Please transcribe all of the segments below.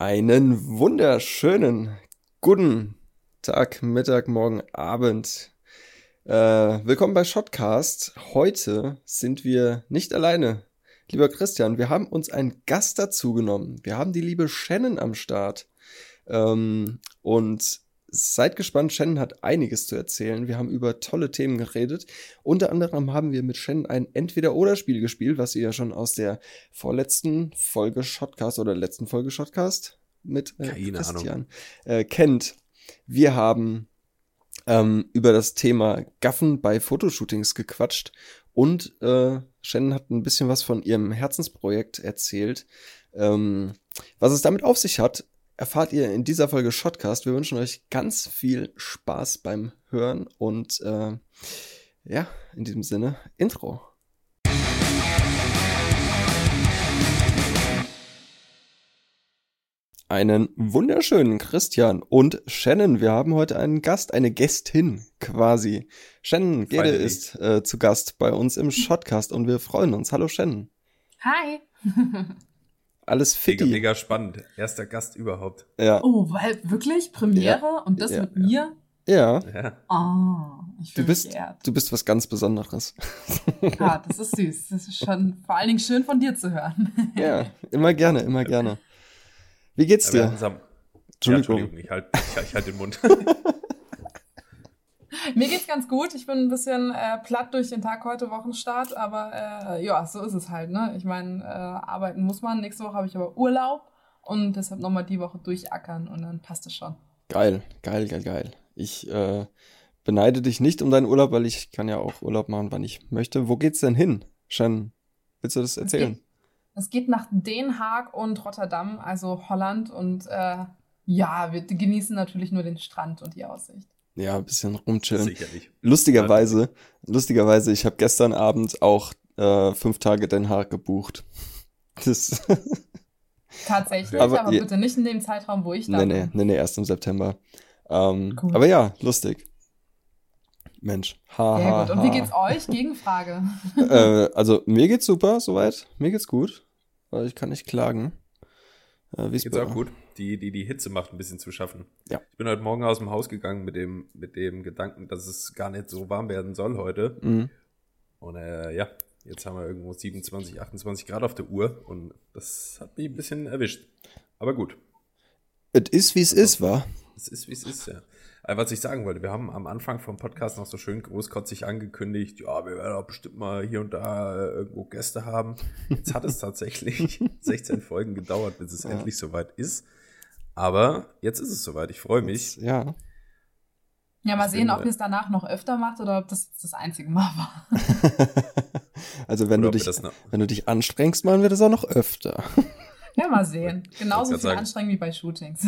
Einen wunderschönen guten Tag, Mittag, Morgen, Abend. Äh, willkommen bei Shotcast. Heute sind wir nicht alleine. Lieber Christian, wir haben uns einen Gast dazu genommen. Wir haben die liebe Shannon am Start. Ähm, und seid gespannt, Shannon hat einiges zu erzählen. Wir haben über tolle Themen geredet. Unter anderem haben wir mit Shannon ein Entweder-Oder-Spiel gespielt, was ihr ja schon aus der vorletzten Folge Shotcast oder letzten Folge Shotcast mit äh, Christian äh, kennt. Wir haben ähm, über das Thema Gaffen bei Fotoshootings gequatscht und äh, Shannon hat ein bisschen was von ihrem Herzensprojekt erzählt. Ähm, was es damit auf sich hat, erfahrt ihr in dieser Folge Shotcast. Wir wünschen euch ganz viel Spaß beim Hören und äh, ja, in diesem Sinne, Intro. Einen wunderschönen Christian und Shannon. Wir haben heute einen Gast, eine Gästin quasi. Shannon Gede ist äh, zu Gast bei uns im Shotcast und wir freuen uns. Hallo Shannon. Hi. Alles fit. Mega, mega spannend. Erster Gast überhaupt. Ja. Oh, weil wirklich Premiere ja. und das ja. mit mir? Ja. ja. Oh, ich du bist, du bist was ganz Besonderes. Ja, das ist süß. Das ist schon vor allen Dingen schön von dir zu hören. Ja, immer gerne, immer gerne. Wie geht's dir? Entschuldigung. Ja, Entschuldigung, ich halte ich, ich halt den Mund. Mir geht's ganz gut. Ich bin ein bisschen äh, platt durch den Tag heute, Wochenstart, aber äh, ja, so ist es halt. Ne? Ich meine, äh, arbeiten muss man. Nächste Woche habe ich aber Urlaub und deshalb nochmal die Woche durchackern und dann passt es schon. Geil, geil, geil, geil. Ich äh, beneide dich nicht um deinen Urlaub, weil ich kann ja auch Urlaub machen, wann ich möchte. Wo geht's denn hin? Shannon, willst du das erzählen? Es geht nach Den Haag und Rotterdam, also Holland. Und äh, ja, wir genießen natürlich nur den Strand und die Aussicht. Ja, ein bisschen rumchillen. Sicherlich. Lustigerweise, lustigerweise, ich habe gestern Abend auch äh, fünf Tage Den Haag gebucht. Das Tatsächlich, aber, aber bitte nicht in dem Zeitraum, wo ich da nee, bin. Nee, nee, nee, erst im September. Ähm, cool. Aber ja, lustig. Mensch. Ha, Sehr ha, gut. Und wie geht's euch? Gegenfrage. äh, also mir geht's super, soweit. Mir geht's gut. Ich kann nicht klagen. Äh, geht's auch gut. Die, die, die Hitze macht ein bisschen zu schaffen. Ja. Ich bin heute Morgen aus dem Haus gegangen mit dem, mit dem Gedanken, dass es gar nicht so warm werden soll heute. Mhm. Und äh, ja, jetzt haben wir irgendwo 27, 28 Grad auf der Uhr und das hat mich ein bisschen erwischt. Aber gut. Es ist, wie es ist, wa? Es ist, wie es ist, ja. Äh, was ich sagen wollte, wir haben am Anfang vom Podcast noch so schön großkotzig angekündigt, ja, wir werden auch bestimmt mal hier und da äh, irgendwo Gäste haben. Jetzt hat es tatsächlich 16 Folgen gedauert, bis es ja. endlich soweit ist. Aber jetzt ist es soweit. Ich freue mich. Jetzt, ja. Ja, mal sehen, ob ihr es danach noch öfter macht oder ob das das einzige Mal war. also wenn du dich, wenn du dich anstrengst, machen wir das auch noch öfter. Ja, mal sehen. Genauso viel anstrengend wie bei Shootings.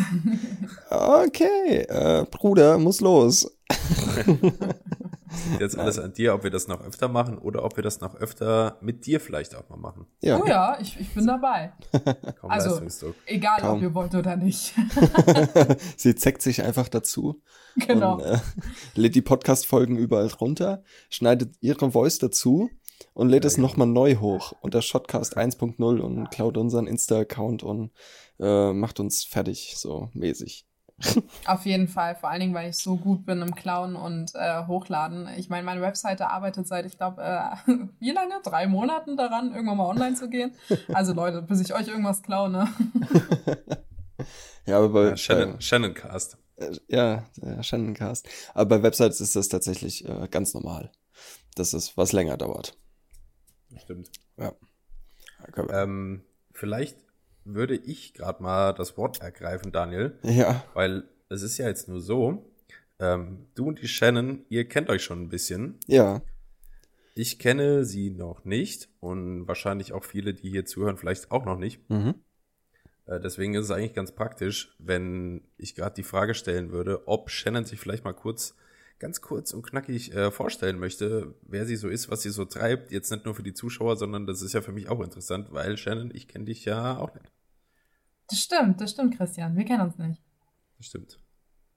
Okay, äh, Bruder, muss los. Jetzt alles an dir, ob wir das noch öfter machen oder ob wir das noch öfter mit dir vielleicht auch mal machen. Ja. Oh ja, ich, ich bin dabei. Kaum also, egal Kaum. ob ihr wollt oder nicht. Sie zeckt sich einfach dazu. Genau. Und, äh, lädt die Podcast-Folgen überall runter, schneidet ihre Voice dazu und lädt ja, es ja. nochmal neu hoch unter Shotcast 1.0 und klaut unseren Insta-Account und äh, macht uns fertig, so mäßig. Auf jeden Fall, vor allen Dingen, weil ich so gut bin im Klauen und äh, Hochladen. Ich meine, meine Webseite arbeitet seit, ich glaube, äh, wie lange? Drei Monaten daran, irgendwann mal online zu gehen. Also Leute, bis ich euch irgendwas klaue, ne? ja, aber bei ja, Shannon, äh, Shannon Cast. Ja, Shannon Cast. Aber bei Websites ist das tatsächlich äh, ganz normal, dass es was länger dauert. Stimmt. Ja. Ähm, vielleicht würde ich gerade mal das Wort ergreifen, Daniel. Ja. Weil es ist ja jetzt nur so, ähm, du und die Shannon, ihr kennt euch schon ein bisschen. Ja. Ich kenne sie noch nicht und wahrscheinlich auch viele, die hier zuhören, vielleicht auch noch nicht. Mhm. Äh, deswegen ist es eigentlich ganz praktisch, wenn ich gerade die Frage stellen würde, ob Shannon sich vielleicht mal kurz ganz kurz und knackig äh, vorstellen möchte, wer sie so ist, was sie so treibt. Jetzt nicht nur für die Zuschauer, sondern das ist ja für mich auch interessant, weil Shannon, ich kenne dich ja auch nicht. Das stimmt, das stimmt, Christian. Wir kennen uns nicht. Das stimmt.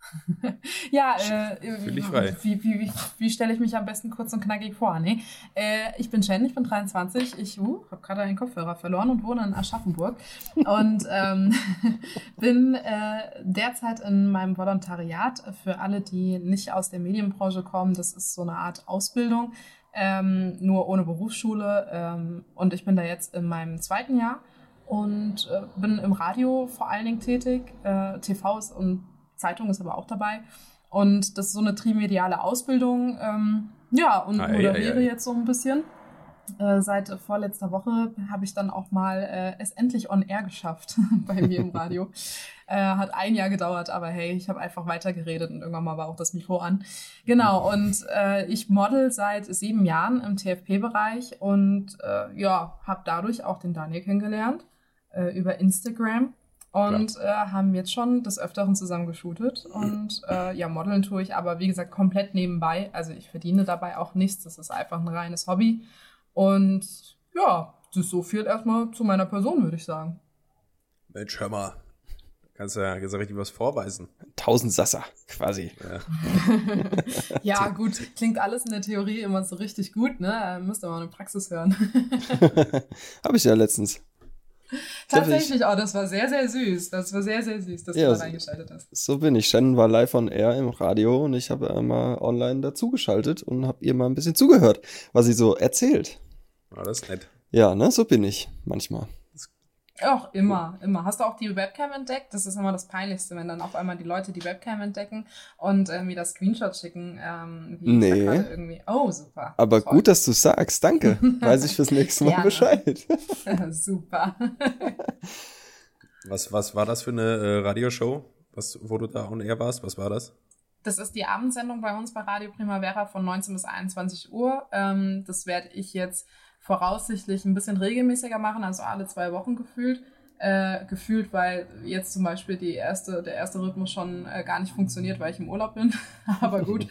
ja, äh, wie, wie, wie, wie stelle ich mich am besten kurz und knackig vor? Nee, äh, ich bin Jen, ich bin 23, ich uh, habe gerade einen Kopfhörer verloren und wohne in Aschaffenburg und ähm, bin äh, derzeit in meinem Volontariat für alle, die nicht aus der Medienbranche kommen. Das ist so eine Art Ausbildung, ähm, nur ohne Berufsschule ähm, und ich bin da jetzt in meinem zweiten Jahr und äh, bin im Radio vor allen Dingen tätig. Äh, TV ist und Zeitung ist aber auch dabei. Und das ist so eine trimediale Ausbildung. Ähm, ja, und Ei, moderiere jetzt so ein bisschen. Äh, seit vorletzter Woche habe ich dann auch mal äh, es endlich on air geschafft bei mir im Radio. Äh, hat ein Jahr gedauert, aber hey, ich habe einfach weitergeredet und irgendwann mal war auch das Mikro an. Genau, und äh, ich model seit sieben Jahren im TFP-Bereich und äh, ja, habe dadurch auch den Daniel kennengelernt äh, über Instagram und äh, haben jetzt schon des Öfteren zusammen geshootet. Und äh, ja, modeln tue ich aber, wie gesagt, komplett nebenbei. Also ich verdiene dabei auch nichts. Das ist einfach ein reines Hobby. Und ja, das ist so viel erstmal zu meiner Person, würde ich sagen. Mensch, hör mal. Kannst ja, kannst ja richtig was vorweisen. Tausend Sasser, quasi. Ja. Ja, gut, klingt alles in der Theorie immer so richtig gut, ne? Äh, Müsst ihr mal eine Praxis hören. Habe ich ja letztens. Tatsächlich auch, das war sehr, sehr süß. Das war sehr, sehr süß, dass Ja, du da so- reingeschaltet hast. So bin ich. Shannon war live on air im Radio und ich habe mal online dazugeschaltet und habe ihr mal ein bisschen zugehört, was sie so erzählt. Oh, das ist nett. Ja, ne, so bin ich manchmal. Auch immer, immer. Hast du auch die Webcam entdeckt? Das ist immer das Peinlichste, wenn dann auf einmal die Leute die Webcam entdecken und äh, mir das Screenshot schicken. Ähm, wie Nee. gerade irgendwie. Oh, super. Aber Toll. gut, dass du sagst. Danke. Weiß ich fürs nächste Mal Gerne. Bescheid. super. Was, was war das für eine äh, Radioshow, was, wo du da on air warst? Was war das? Das ist die Abendsendung bei uns bei Radio Primavera von 19 bis 21 Uhr. Ähm, das werde ich jetzt voraussichtlich ein bisschen regelmäßiger machen, also alle zwei Wochen gefühlt. Äh, gefühlt, weil jetzt zum Beispiel die erste, der erste Rhythmus schon äh, gar nicht funktioniert, weil ich im Urlaub bin. Aber gut.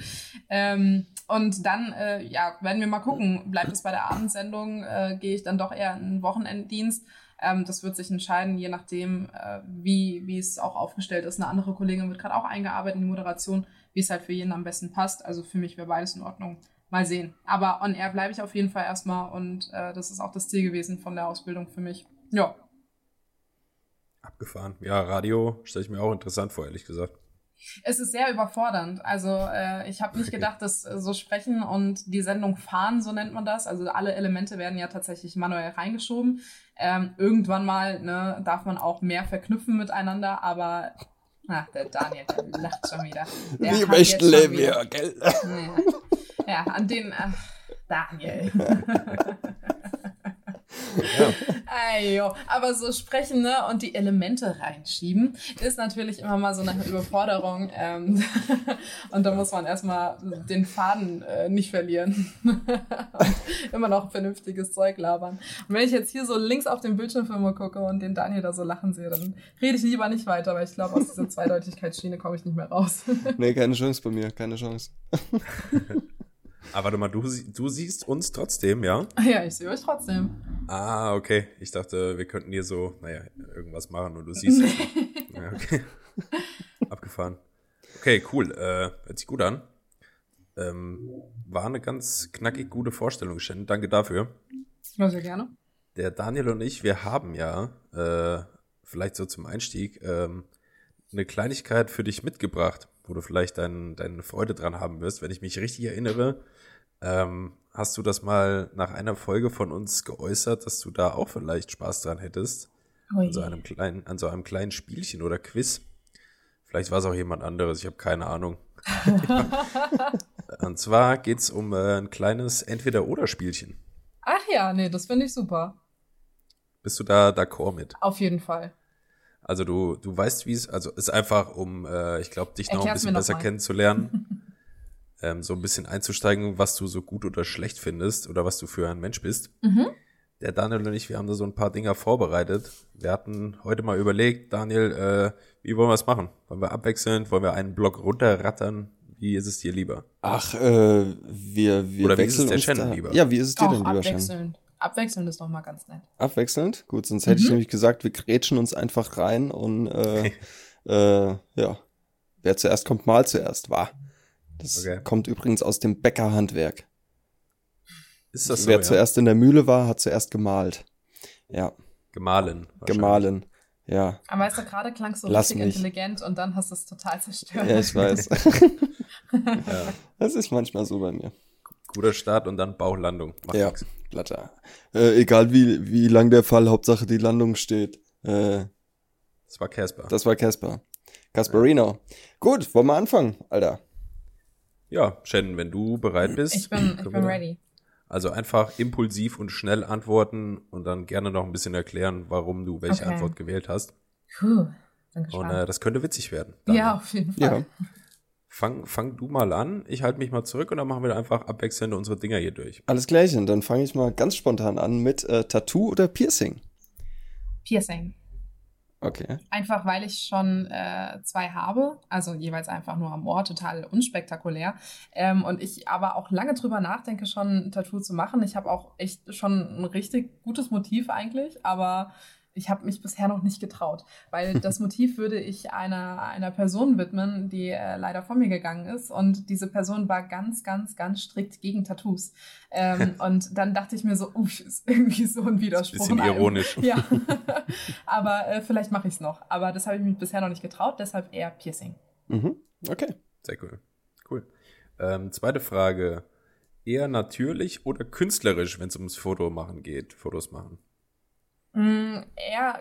ähm, und dann, äh, ja, werden wir mal gucken. Bleibt es bei der Abendsendung? Äh, Gehe ich dann doch eher in einen Wochenenddienst? Ähm, das wird sich entscheiden, je nachdem, äh, wie, wie es auch aufgestellt ist. Eine andere Kollegin wird gerade auch eingearbeitet in die Moderation, wie es halt für jeden am besten passt. Also für mich wäre beides in Ordnung. Mal sehen. Aber on air bleibe ich auf jeden Fall erstmal und äh, das ist auch das Ziel gewesen von der Ausbildung für mich. Ja. Abgefahren. Ja, Radio stelle ich mir auch interessant vor, ehrlich gesagt. Es ist sehr überfordernd. Also äh, ich habe nicht Okay. gedacht, dass äh, so sprechen und die Sendung fahren, so nennt man das. Also alle Elemente werden ja tatsächlich manuell reingeschoben. Ähm, irgendwann mal ne, darf man auch mehr verknüpfen miteinander, aber ach, der Daniel, der lacht schon wieder. Der Wie jetzt schon leben wir, gell? Ja, ja an den ach, Daniel. Ey, jo. Aber so sprechen ne, und die Elemente reinschieben, ist natürlich immer mal so eine Überforderung. Ähm, und da muss man erstmal den Faden äh, nicht verlieren. und immer noch vernünftiges Zeug labern. Und wenn ich jetzt hier so links auf den Bildschirm gucke und den Daniel da so lachen sehe, dann rede ich lieber nicht weiter, weil ich glaube, aus dieser Zweideutigkeitsschiene komme ich nicht mehr raus. Nee, keine Chance bei mir, keine Chance. Aber warte mal, du, du siehst uns trotzdem, ja? ja, ich sehe euch trotzdem. Ah, okay. Ich dachte, wir könnten hier so, naja, irgendwas machen und du siehst es. Ja, okay. Abgefahren. Okay, cool. Äh, hört sich gut an. Ähm, war eine ganz knackig gute Vorstellung, Shen. Danke dafür. Ja, sehr gerne. Der Daniel und ich, wir haben ja, äh, vielleicht so zum Einstieg, ähm, eine Kleinigkeit für dich mitgebracht, wo du vielleicht dein, deine Freude dran haben wirst. Wenn ich mich richtig erinnere, ähm, hast du das mal nach einer Folge von uns geäußert, dass du da auch vielleicht Spaß dran hättest. Ui. An so einem kleinen, an so einem kleinen Spielchen oder Quiz. Vielleicht war es auch jemand anderes, ich habe keine Ahnung. Und zwar geht's um äh, ein kleines Entweder-Oder-Spielchen. Ach ja, nee, das finde ich super. Bist du da d'accord mit? Auf jeden Fall. Also du, du weißt, wie es, also ist einfach, um, äh, ich glaube, dich noch ein Erklär's bisschen mir noch besser mal. kennenzulernen, ähm, so ein bisschen einzusteigen, was du so gut oder schlecht findest oder was du für ein Mensch bist. Mhm. Der Daniel und ich, wir haben da so ein paar Dinger vorbereitet. Wir hatten heute mal überlegt, Daniel, äh, wie wollen wir es machen? Wollen wir abwechselnd? Wollen wir einen Block runterrattern? Wie ist es dir lieber? Ach, äh, wir, wir Oder wie ist es wechseln der uns Shannon da. lieber? Ja, wie ist es dir Auch denn lieber, Shannon? Abwechselnd. Ist doch mal ganz nett. Abwechselnd? Gut, sonst hätte ich Mhm. nämlich gesagt, wir grätschen uns einfach rein und äh, äh, ja, wer zuerst kommt, mal zuerst, war. Das Okay. kommt übrigens aus dem Bäckerhandwerk. Ist das so? wer ja? zuerst in der Mühle war, hat zuerst gemalt. Ja, Gemahlen. gemahlen. Ja, Aber weißt du, gerade klangst du Lass richtig mich. intelligent und dann hast du es total zerstört. ja, ich weiß. Ja. Das ist manchmal so bei mir. Guter Start und dann Bauchlandung. Macht Ja, nix. Blatter. Äh, egal wie, wie lang der Fall, Hauptsache die Landung steht. Äh, Das war Casper. das war Casper. Casperino. Gut, wollen wir anfangen, Alter. Ja, Shannon, wenn du bereit bist. Ich bin, ich bin ready. Also einfach impulsiv und schnell antworten und dann gerne noch ein bisschen erklären, warum du welche Okay. Antwort gewählt hast. Puh, bin Und äh, das könnte witzig werden. ja, Daniel. auf jeden Ja. Fang, fang du mal an, ich halte mich mal zurück und dann machen wir einfach abwechselnd unsere Dinger hier durch. Alles Gleiche. Dann fange ich mal ganz spontan an mit äh, Tattoo oder Piercing. Piercing. Okay. Einfach weil ich schon äh, zwei habe, also jeweils einfach nur am Ohr, total unspektakulär. Ähm, und ich aber auch lange drüber nachdenke, schon ein Tattoo zu machen. Ich habe auch echt schon ein richtig gutes Motiv eigentlich, aber ich habe mich bisher noch nicht getraut, weil das Motiv würde ich einer, einer Person widmen, die äh, leider von mir gegangen ist. Und diese Person war ganz, ganz, ganz strikt gegen Tattoos. Ähm, und dann dachte ich mir so, uff, ist irgendwie so ein Widerspruch. Bisschen ironisch. Ja, aber äh, vielleicht mache ich es noch. Aber das habe ich mich bisher noch nicht getraut, deshalb eher Piercing. Mhm. Okay. Sehr cool. Cool. Ähm, zweite Frage. Eher natürlich oder künstlerisch, wenn es ums Foto machen geht, Fotos machen? Mm, eher,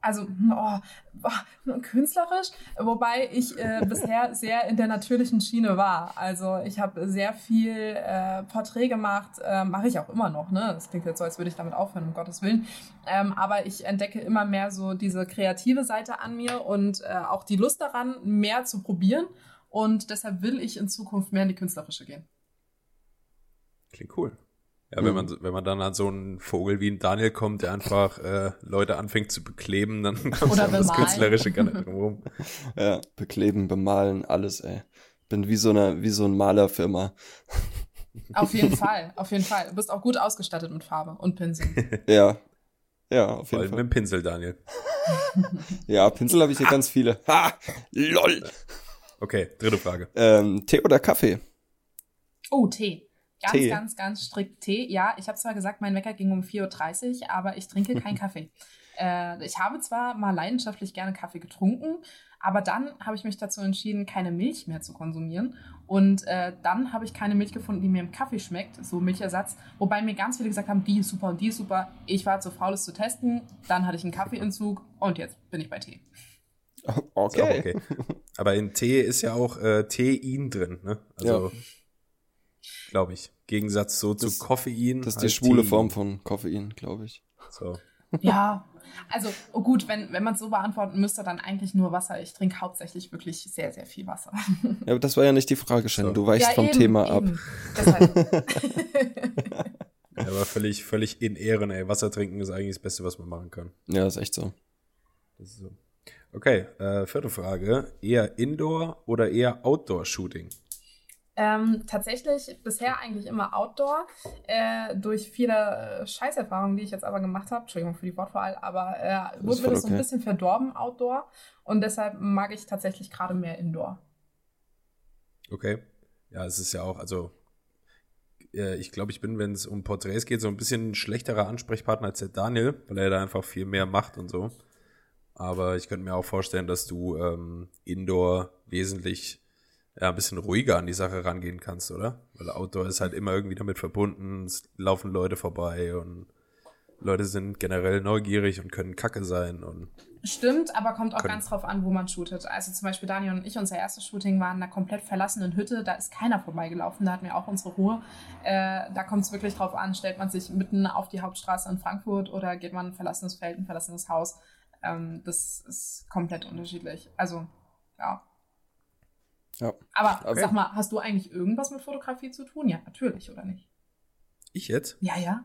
also oh, oh, künstlerisch, wobei ich äh, bisher sehr in der natürlichen Schiene war. Also ich habe sehr viel äh, Porträt gemacht, äh, mache ich auch immer noch. Ne? Das klingt jetzt so, als würde ich damit aufhören, um Gottes Willen. Ähm, aber ich entdecke immer mehr so diese kreative Seite an mir und äh, auch die Lust daran, mehr zu probieren. Und deshalb will ich in Zukunft mehr in die künstlerische gehen. Klingt cool. Ja, wenn man wenn man dann an so einen Vogel wie ein Daniel kommt, der einfach äh, Leute anfängt zu bekleben, dann kommt Oder das bemalen. Künstlerische gar nicht rum. Ja, bekleben, bemalen, alles, ey. Bin wie so eine, wie so ein Malerfirma. Auf jeden Fall, auf jeden Fall. Du bist auch gut ausgestattet mit Farbe und Pinsel. Ja. Ja, auf Vor jeden allem mit Fall. dem Pinsel, Daniel. Ja, Pinsel habe ich hier ganz viele. Ha! LOL! Okay, dritte Frage. Ähm, Tee oder Kaffee? Oh, Tee. Ganz, Tee. ganz, ganz strikt Tee. Ja, ich habe zwar gesagt, mein Wecker ging um 4.30 Uhr, aber ich trinke keinen Kaffee. Äh, ich habe zwar mal leidenschaftlich gerne Kaffee getrunken, aber dann habe ich mich dazu entschieden, keine Milch mehr zu konsumieren. Und äh, dann habe ich keine Milch gefunden, die mir im Kaffee schmeckt, so Milchersatz. Wobei mir ganz viele gesagt haben, die ist super und die ist super. Ich war zu faul, es zu testen. Dann hatte ich einen Kaffeeentzug und jetzt bin ich bei Tee. Okay. okay. Aber in Tee ist ja auch äh, Tein drin, ne? Also, glaube ich. Gegensatz so Das- zu Koffein. Das ist die schwule Tein. Form von Koffein, glaube ich. So. Ja, also oh gut, wenn, wenn man es so beantworten müsste, dann eigentlich nur Wasser. Ich trinke hauptsächlich wirklich sehr, sehr viel Wasser. Ja, aber das war ja nicht die Frage, Shannon. So. Du weichst ja, vom eben, Thema ab. Ja, aber völlig, völlig in Ehren, ey. Wasser trinken ist eigentlich das Beste, was man machen kann. Ja, ist echt so. Das ist so. Okay, äh, vierte Frage. Eher Indoor oder eher Outdoor-Shooting? Ähm, tatsächlich bisher eigentlich immer Outdoor, äh, durch viele äh, Scheißerfahrungen, die ich jetzt aber gemacht habe. Entschuldigung für die Wortwahl, aber äh, wurde mir das so ein okay. bisschen verdorben, Outdoor. Und deshalb mag ich tatsächlich gerade mehr Indoor. Okay. Ja, es ist ja auch, also äh, ich glaube, ich bin, wenn es um Porträts geht, so ein bisschen ein schlechterer Ansprechpartner als der Daniel, weil er da einfach viel mehr macht und so. Aber ich könnte mir auch vorstellen, dass du ähm, Indoor wesentlich ja, ein bisschen ruhiger an die Sache rangehen kannst, oder? Weil Outdoor ist halt immer irgendwie damit verbunden, es laufen Leute vorbei und Leute sind generell neugierig und können kacke sein und Stimmt, aber kommt auch ganz drauf an, wo man shootet. Also zum Beispiel Daniel und ich, unser erstes Shooting war in einer komplett verlassenen Hütte. Da ist keiner vorbeigelaufen, da hatten wir auch unsere Ruhe. Äh, da kommt es wirklich drauf an, stellt man sich mitten auf die Hauptstraße in Frankfurt oder geht man ein verlassenes Feld, ein verlassenes Haus. Ähm, das ist komplett unterschiedlich. Also, ja. Ja. Aber Okay. sag mal, hast du eigentlich irgendwas mit Fotografie zu tun? Ja, natürlich, oder nicht? ich jetzt? Ja, ja.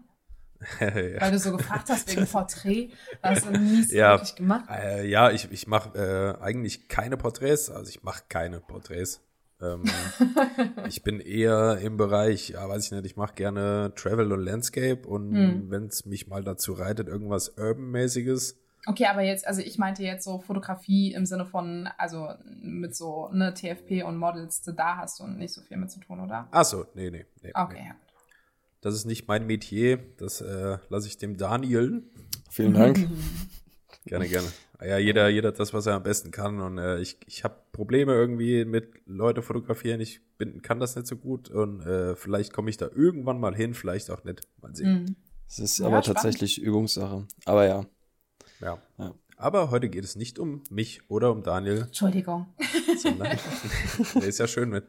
ja. Weil du so gefragt hast wegen Porträt, hast du nie so Ja. wirklich gemacht. Äh, ja, ich, ich mache äh, eigentlich keine Porträts, also ich mache keine Porträts. Ähm, ich bin eher im Bereich, ja, weiß ich nicht, ich mache gerne Travel und Landscape und Hm. wenn es mich mal dazu reitet, irgendwas Urban-mäßiges, Okay, aber jetzt, also ich meinte jetzt so Fotografie im Sinne von, also mit so ne TFP und Models, da hast du nicht so viel mit zu tun, oder? Ach so, nee, nee. nee Okay, nee. ja. Das ist nicht mein Metier. Das äh, lasse ich dem Daniel. Vielen Dank. Gerne, gerne. Ah Ja, jeder, jeder das, was er am besten kann. Und äh, ich, ich habe Probleme irgendwie mit Leute fotografieren. Ich bin, kann das nicht so gut. Und äh, vielleicht komme ich da irgendwann mal hin, vielleicht auch nicht. Mal sehen. Mhm. Es ist Ja, aber spannend. tatsächlich Übungssache. Aber ja. Ja. Ja. Aber heute geht es nicht um mich oder um Daniel, Entschuldigung. sondern nee, ist ja schön mit.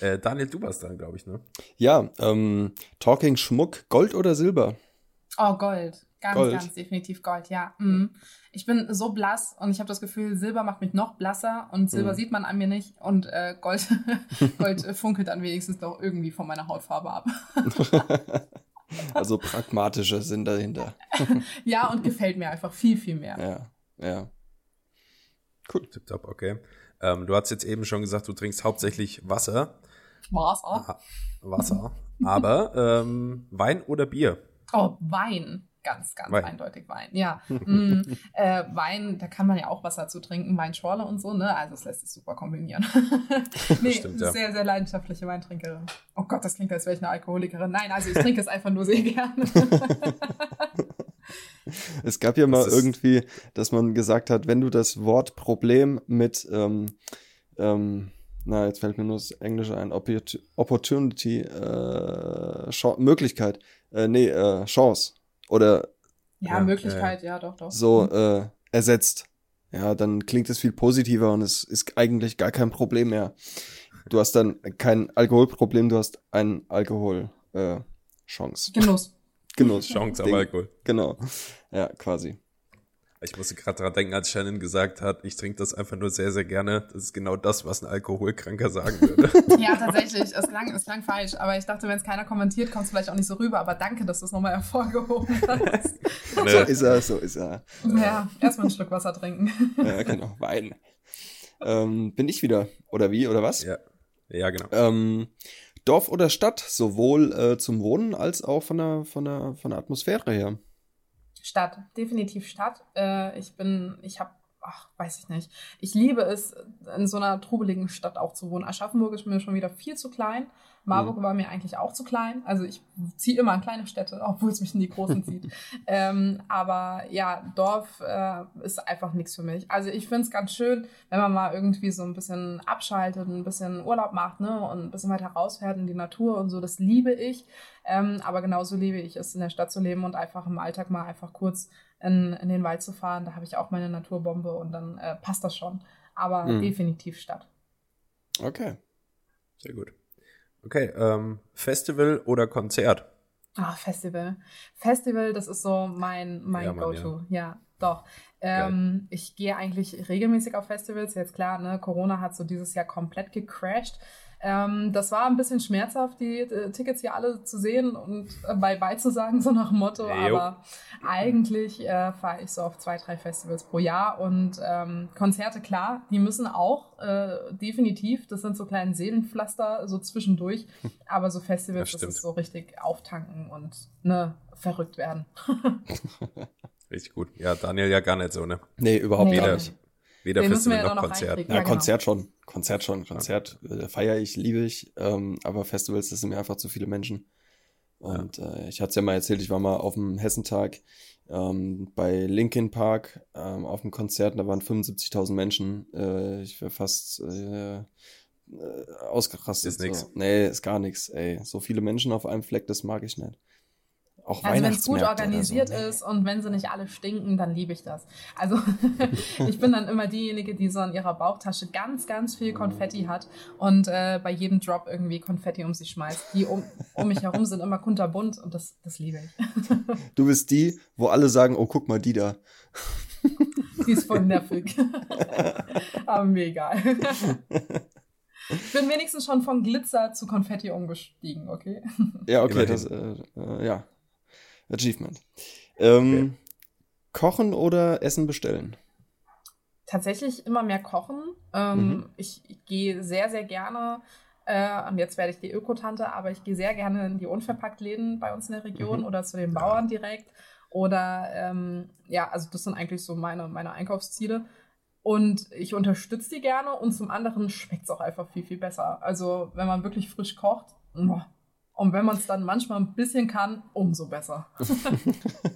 Äh, Daniel, du warst dran, glaube ich, ne? Ja, ähm, Talking Schmuck, Gold oder Silber? Oh, Gold. Ganz, Gold. ganz definitiv Gold, ja. Mhm. Ich bin so blass und ich habe das Gefühl, Silber macht mich noch blasser und Silber Mhm. sieht man an mir nicht und äh, Gold, Gold äh, funkelt dann wenigstens doch irgendwie von meiner Hautfarbe ab. Also pragmatische Sinn dahinter. ja, und gefällt mir einfach viel, viel mehr. Ja, ja. Tipptopp, okay. Ähm, du hast jetzt eben schon gesagt, du trinkst hauptsächlich Wasser. Was auch? Aha, Wasser. Aber ähm, Wein oder Bier? Oh, Wein. Ganz, ganz Wein. eindeutig Wein. Ja. mm, äh, Wein, da kann man ja auch was dazu trinken, Weinschorle und so, ne? Also es lässt sich super kombinieren. nee, Stimmt, ja. sehr, sehr leidenschaftliche Weintrinkerin. Oh Gott, das klingt, als wäre ich eine Alkoholikerin. Nein, also ich trinke es einfach nur sehr gerne. Es gab ja mal Das irgendwie, dass man gesagt hat, wenn du das Wort Problem mit, ähm, ähm, na, jetzt fällt mir nur das Englische ein, Oppor- Opportunity, äh, Möglichkeit, äh, nee, äh, Chance oder ja, Ja, Möglichkeit, ja, doch, doch. so äh, ersetzt. Ja, dann klingt es viel positiver und es ist eigentlich gar kein Problem mehr. Du hast dann kein Alkoholproblem, du hast ein Alkohol äh, Chance. Genuss. Genuss. Chance am Alkohol. Genau. Ja, quasi. Ich musste gerade dran denken, als Shannon gesagt hat, ich trinke das einfach nur sehr, sehr gerne. Das ist genau das, was ein Alkoholkranker sagen würde. Ja, tatsächlich. Es klang, es klang falsch. Aber ich dachte, wenn es keiner kommentiert, kommt es vielleicht auch nicht so rüber. Aber danke, dass du es nochmal hervorgehoben hast. So ist er, so ist er. ja, erstmal einen Schluck Wasser trinken. Ja, genau. Wein. Ähm, bin ich wieder. Oder wie, oder was? ja. ja, genau. Ähm, Dorf oder Stadt, sowohl äh, zum Wohnen als auch von der, von der, von der Atmosphäre her. Stadt, definitiv Stadt. Äh, ich bin, ich habe, ach, weiß ich nicht. Ich liebe es, in so einer trubeligen Stadt auch zu wohnen. Aschaffenburg ist mir schon wieder viel zu klein. Marburg war mir eigentlich auch zu klein. Also ich ziehe immer in kleine Städte, obwohl es mich in die großen zieht. ähm, aber ja, Dorf äh, ist einfach nichts für mich. Also ich finde es ganz schön, wenn man mal irgendwie so ein bisschen abschaltet, ein bisschen Urlaub macht, ne, und ein bisschen weiter rausfährt in die Natur und so. Das liebe ich. Ähm, aber genauso liebe ich es, in der Stadt zu leben und einfach im Alltag mal einfach kurz in, in den Wald zu fahren. Da habe ich auch meine Naturbombe und dann äh, passt das schon. Aber Mhm. definitiv Stadt. Okay. Sehr gut. Okay, ähm, Festival oder Konzert? Ah, Festival. Festival, das ist so mein, mein Ja, Go-To. Ja. doch. Ähm, ich gehe eigentlich regelmäßig auf Festivals. Jetzt klar, ne, Corona hat so dieses Jahr komplett gecrashed. Ähm, das war ein bisschen schmerzhaft, die äh, Tickets hier alle zu sehen und äh, bye bye zu sagen, so nach dem Motto. Jo. Aber eigentlich äh, fahre ich so auf zwei, drei Festivals pro Jahr und ähm, Konzerte, klar, die müssen auch äh, definitiv, das sind so kleine Seelenpflaster so zwischendurch, aber so Festivals, Das das ist so richtig auftanken und ne, verrückt werden. Richtig gut. Ja, Daniel ja gar nicht so, ne? Nee, überhaupt Nee, gar nicht. Weder Den Festival noch noch Konzert. Ja, Ja, genau. Konzert schon. Konzert schon. Konzert äh, feiere ich, liebe ich. Ähm, aber Festivals, das sind mir einfach zu viele Menschen. Und äh, ich hatte es ja mal erzählt, ich war mal auf dem Hessentag ähm, bei Linkin Park ähm, auf dem Konzert. Da waren 75.000 Menschen. Äh, ich wäre fast äh, äh, ausgerastet. Ist nix. So. Nee, ist gar nichts. Ey, so viele Menschen auf einem Fleck, das mag ich nicht. Auch Also wenn es gut organisiert so. Nee. ist und wenn sie nicht alle stinken, dann liebe ich das. Also ich bin dann immer diejenige, die so in ihrer Bauchtasche ganz, ganz viel Konfetti hat und äh, bei jedem Drop irgendwie Konfetti um sich schmeißt. Die um, um mich herum sind immer kunterbunt und das, das liebe ich. Du bist die, wo alle sagen, oh, guck mal, die da. Die ist voll nervig. Aber mir egal. Ich bin wenigstens schon von Glitzer zu Konfetti umgestiegen, okay? Ja, okay, das, äh, äh, ja. Achievement. Ähm, Kochen oder Essen bestellen? tatsächlich immer mehr kochen. Ähm, Mhm. Ich, gehe sehr, sehr gerne, äh, und jetzt werde ich die Ökotante, aber ich gehe sehr gerne in die Unverpacktläden bei uns in der Region Mhm. oder zu den Bauern direkt Oder ähm, ja, also das sind eigentlich so meine, meine Einkaufsziele. Und ich unterstütze die gerne und zum anderen schmeckt es auch einfach viel, viel besser. Also wenn man wirklich frisch kocht, und wenn man es dann manchmal ein bisschen kann, umso besser.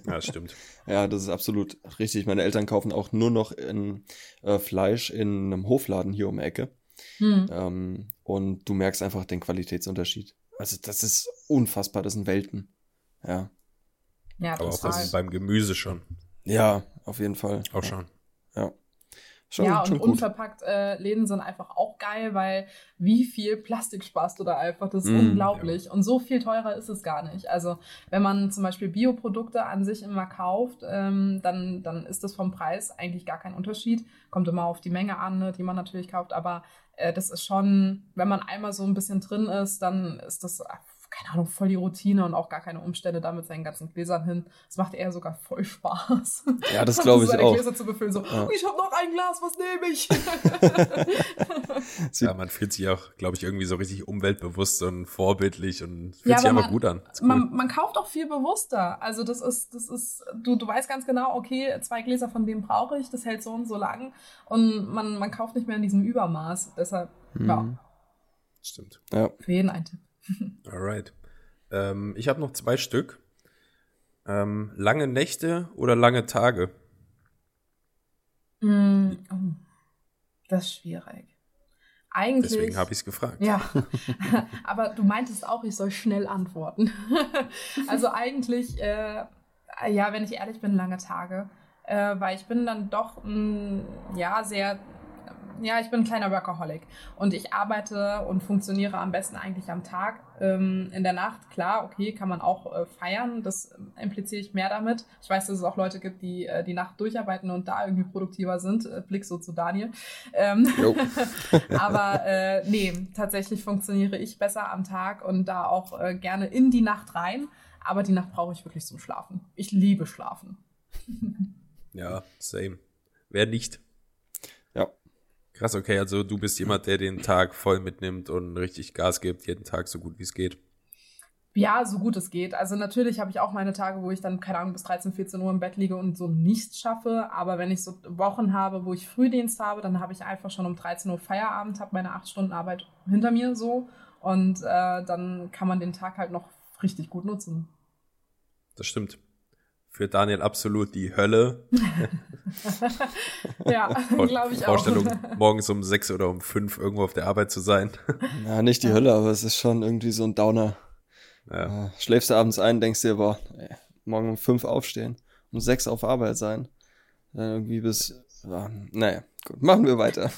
ja, das stimmt. Ja, das ist absolut richtig. Meine Eltern kaufen auch nur noch in, äh, Fleisch in einem Hofladen hier um die Ecke. Hm. Ähm, und du merkst einfach den Qualitätsunterschied. Also das ist unfassbar, das sind Welten. Ja. Ja, Aber auch das beim Gemüse schon. Ja, auf jeden Fall. Auch schon. Ja. Schon, ja, und unverpackt äh, Läden sind einfach auch geil, weil wie viel Plastik sparst du da einfach? Das ist mm, unglaublich. Ja. Und so viel teurer ist es gar nicht. Also, wenn man zum Beispiel Bioprodukte an sich immer kauft, ähm, dann, dann ist das vom Preis eigentlich gar kein Unterschied. Kommt immer auf die Menge an, ne, die man natürlich kauft. Aber äh, das ist schon, wenn man einmal so ein bisschen drin ist, dann ist das keine Ahnung, voll die Routine und auch gar keine Umstände da mit seinen ganzen Gläsern hin. Es macht eher sogar voll Spaß. Ja, das glaube ich seine auch. Gläser zu befüllen, so, ja. ich habe noch ein Glas, was nehme ich? ja, man fühlt sich auch, glaube ich, irgendwie so richtig umweltbewusst und vorbildlich und fühlt ja, sich einfach gut an. Cool. Man, man kauft auch viel bewusster. Also das ist, das ist, du, du weißt ganz genau, okay, zwei Gläser von dem brauche ich, das hält so und so lang und man, man kauft nicht mehr in diesem Übermaß. Deshalb, mhm. ja. Stimmt. Ja. Für jeden ein Tipp. Alright. Ähm, ich habe noch zwei Stück. Ähm, lange Nächte oder lange Tage? Mm, oh, das ist schwierig. Eigentlich. Deswegen habe ich es gefragt. Ja, aber du meintest auch, ich soll schnell antworten. also eigentlich, äh, ja, wenn ich ehrlich bin, lange Tage. Äh, weil ich bin dann doch, mh, mm, ja, sehr ja, ich bin ein kleiner Workaholic und ich arbeite und funktioniere am besten eigentlich am Tag. Ähm, in der Nacht, klar, okay, kann man auch äh, feiern, das impliziere ich mehr damit. Ich weiß, dass es auch Leute gibt, die äh, die Nacht durcharbeiten und da irgendwie produktiver sind. Äh, Blick so zu Daniel. Ähm, aber äh, nee, tatsächlich funktioniere ich besser am Tag und da auch äh, gerne in die Nacht rein. Aber die Nacht brauche ich wirklich zum Schlafen. Ich liebe Schlafen. ja, same. Wer nicht? Krass, okay, also du bist jemand, der den Tag voll mitnimmt und richtig Gas gibt, jeden Tag so gut wie es geht. Ja, so gut es geht. Also natürlich habe ich auch meine Tage, wo ich dann, keine Ahnung, bis 13, 14 Uhr im Bett liege und so nichts schaffe. Aber wenn ich so Wochen habe, wo ich Frühdienst habe, dann habe ich einfach schon um 13 Uhr Feierabend, habe meine 8 Stunden Arbeit hinter mir so. Und äh, dann kann man den Tag halt noch richtig gut nutzen. Das stimmt für Daniel absolut die Hölle. ja, glaube ich Vorstellung, auch. morgens um sechs oder um fünf irgendwo auf der Arbeit zu sein. ja, nicht die Hölle, aber es ist schon irgendwie so ein Downer. Ja. Schläfst du abends ein, denkst dir, boah, ey, morgen um fünf aufstehen, um sechs auf Arbeit sein. Dann irgendwie bis, ja, naja, gut, machen wir weiter.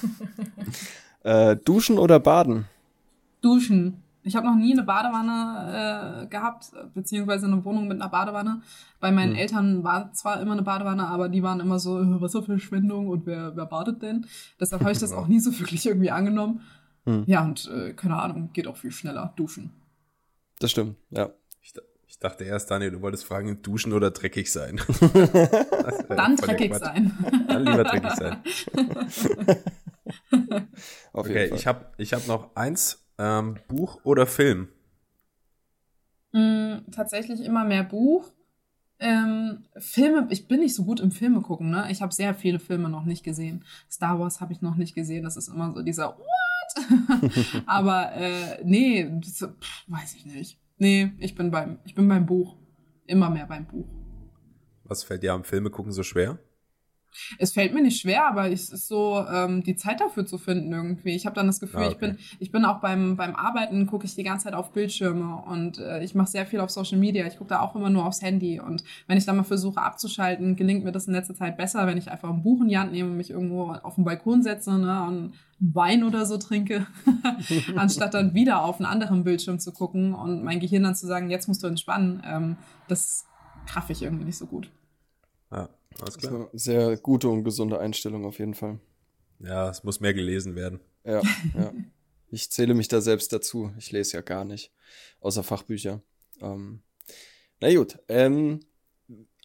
äh, duschen oder baden? Duschen. Ich habe noch nie eine Badewanne äh, gehabt, beziehungsweise eine Wohnung mit einer Badewanne. Bei meinen hm. Eltern war zwar immer eine Badewanne, aber die waren immer so äh, Wasserverschwendung und wer, wer badet denn? Deshalb habe ich das auch nie so wirklich irgendwie angenommen. Hm. Ja, und äh, keine Ahnung, geht auch viel schneller, duschen. Das stimmt, ja. Ich, ich dachte erst, Daniel, du wolltest fragen, duschen oder dreckig sein. Dann dreckig sein. Dann lieber dreckig sein. okay, ich habe ich hab noch eins ähm, Buch oder Film? Mm, tatsächlich immer mehr Buch. Ähm, Filme, ich bin nicht so gut im Filme gucken, ne? Ich habe sehr viele Filme noch nicht gesehen. Star Wars habe ich noch nicht gesehen. Das ist immer so dieser What? Aber äh, nee, das, pff, weiß ich nicht. Nee, ich bin beim, ich bin beim Buch. Immer mehr beim Buch. Was fällt dir am Filme gucken so schwer? Es fällt mir nicht schwer, aber es ist so, ähm, die Zeit dafür zu finden irgendwie. Ich habe dann das Gefühl, ah, okay. ich bin, ich bin auch beim, beim Arbeiten, gucke ich die ganze Zeit auf Bildschirme und äh, ich mache sehr viel auf Social Media. Ich gucke da auch immer nur aufs Handy. Und wenn ich dann mal versuche abzuschalten, gelingt mir das in letzter Zeit besser, wenn ich einfach ein Buch in die Hand nehme und mich irgendwo auf den Balkon setze ne, und Wein oder so trinke, anstatt dann wieder auf einen anderen Bildschirm zu gucken und mein Gehirn dann zu sagen, jetzt musst du entspannen. Ähm, das traffe ich irgendwie nicht so gut. Ja. Alles klar. Also sehr gute und gesunde Einstellung auf jeden Fall. Ja, es muss mehr gelesen werden. Ja, ja. Ich zähle mich da selbst dazu. Ich lese ja gar nicht, außer Fachbücher. Ähm, na gut, ähm,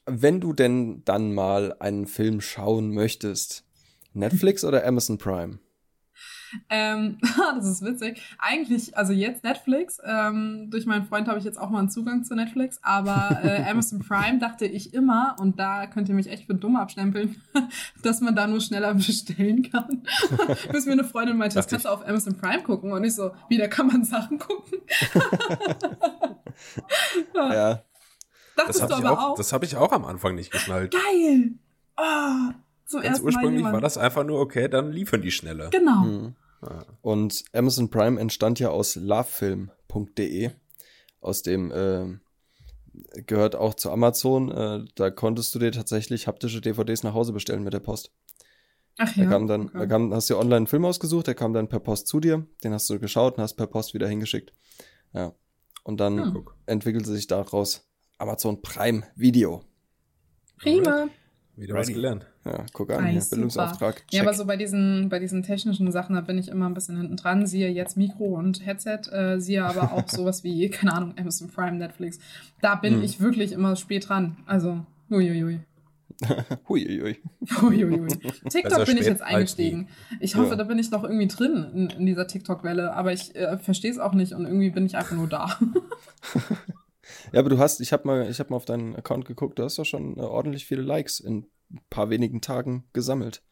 wenn du denn dann mal einen Film schauen möchtest, Netflix oder Amazon Prime? Ähm, das ist witzig. Eigentlich, also jetzt Netflix. Ähm, durch meinen Freund habe ich jetzt auch mal einen Zugang zu Netflix. Aber äh, Amazon Prime dachte ich immer, und da könnt ihr mich echt für dumm abstempeln, dass man da nur schneller bestellen kann. Bis mir eine Freundin meinte, das kannst du auf Amazon Prime gucken. Und ich so, wie, da kann man Sachen gucken? ja. Dachtest das habe ich, auch, auch? hab ich auch am Anfang nicht geschnallt. Geil! Oh, zum Ganz ersten ursprünglich Mal war das einfach nur, okay, dann liefern die schneller. Genau. Mhm. Und Amazon Prime entstand ja aus lovefilm.de, aus dem äh, gehört auch zu Amazon. Äh, da konntest du dir tatsächlich haptische DVDs nach Hause bestellen mit der Post. Ach ja. Da kam dann, okay. da kam, hast du online einen Film ausgesucht, der kam dann per Post zu dir, den hast du geschaut und hast per Post wieder hingeschickt. Ja. Und dann hm. entwickelte sich daraus Amazon Prime Video. Prima. Wieder Ready. was gelernt. Ja, guck an, hier, Bildungsauftrag. Check. Ja, aber so bei diesen, bei diesen technischen Sachen, da bin ich immer ein bisschen hinten dran. Siehe jetzt Mikro und Headset, äh, siehe aber auch sowas wie, keine Ahnung, Amazon Prime, Netflix. Da bin hm. ich wirklich immer spät dran. Also, uiuiui. Huiuiui. Huiuiui. TikTok also bin ich jetzt eingestiegen. Ich hoffe, ja. da bin ich noch irgendwie drin in, in dieser TikTok-Welle, aber ich äh, verstehe es auch nicht und irgendwie bin ich einfach nur da. ja, aber du hast, ich habe mal, hab mal auf deinen Account geguckt, du hast doch schon äh, ordentlich viele Likes in paar wenigen Tagen gesammelt.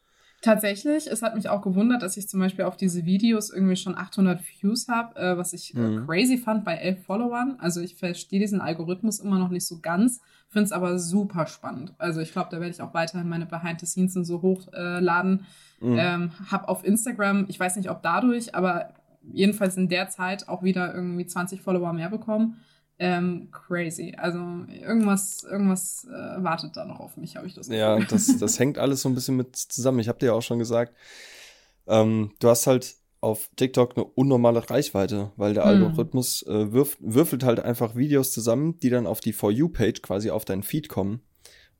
Tatsächlich, es hat mich auch gewundert, dass ich zum Beispiel auf diese Videos irgendwie schon 800 Views habe, äh, was ich äh, mhm. crazy fand bei elf Followern. Also ich verstehe diesen Algorithmus immer noch nicht so ganz, finde es aber super spannend. Also ich glaube, da werde ich auch weiterhin meine Behind the Scenes so hochladen. Äh, mhm. ähm, hab auf Instagram, ich weiß nicht, ob dadurch, aber jedenfalls in der Zeit auch wieder irgendwie 20 Follower mehr bekommen ähm, crazy. Also irgendwas, irgendwas äh, wartet da noch auf mich, habe ich das Gefühl. Ja, das, das hängt alles so ein bisschen mit zusammen. Ich habe dir ja auch schon gesagt, ähm, du hast halt auf TikTok eine unnormale Reichweite, weil der hm. Algorithmus äh, wirf, würfelt halt einfach Videos zusammen, die dann auf die For You-Page quasi auf deinen Feed kommen.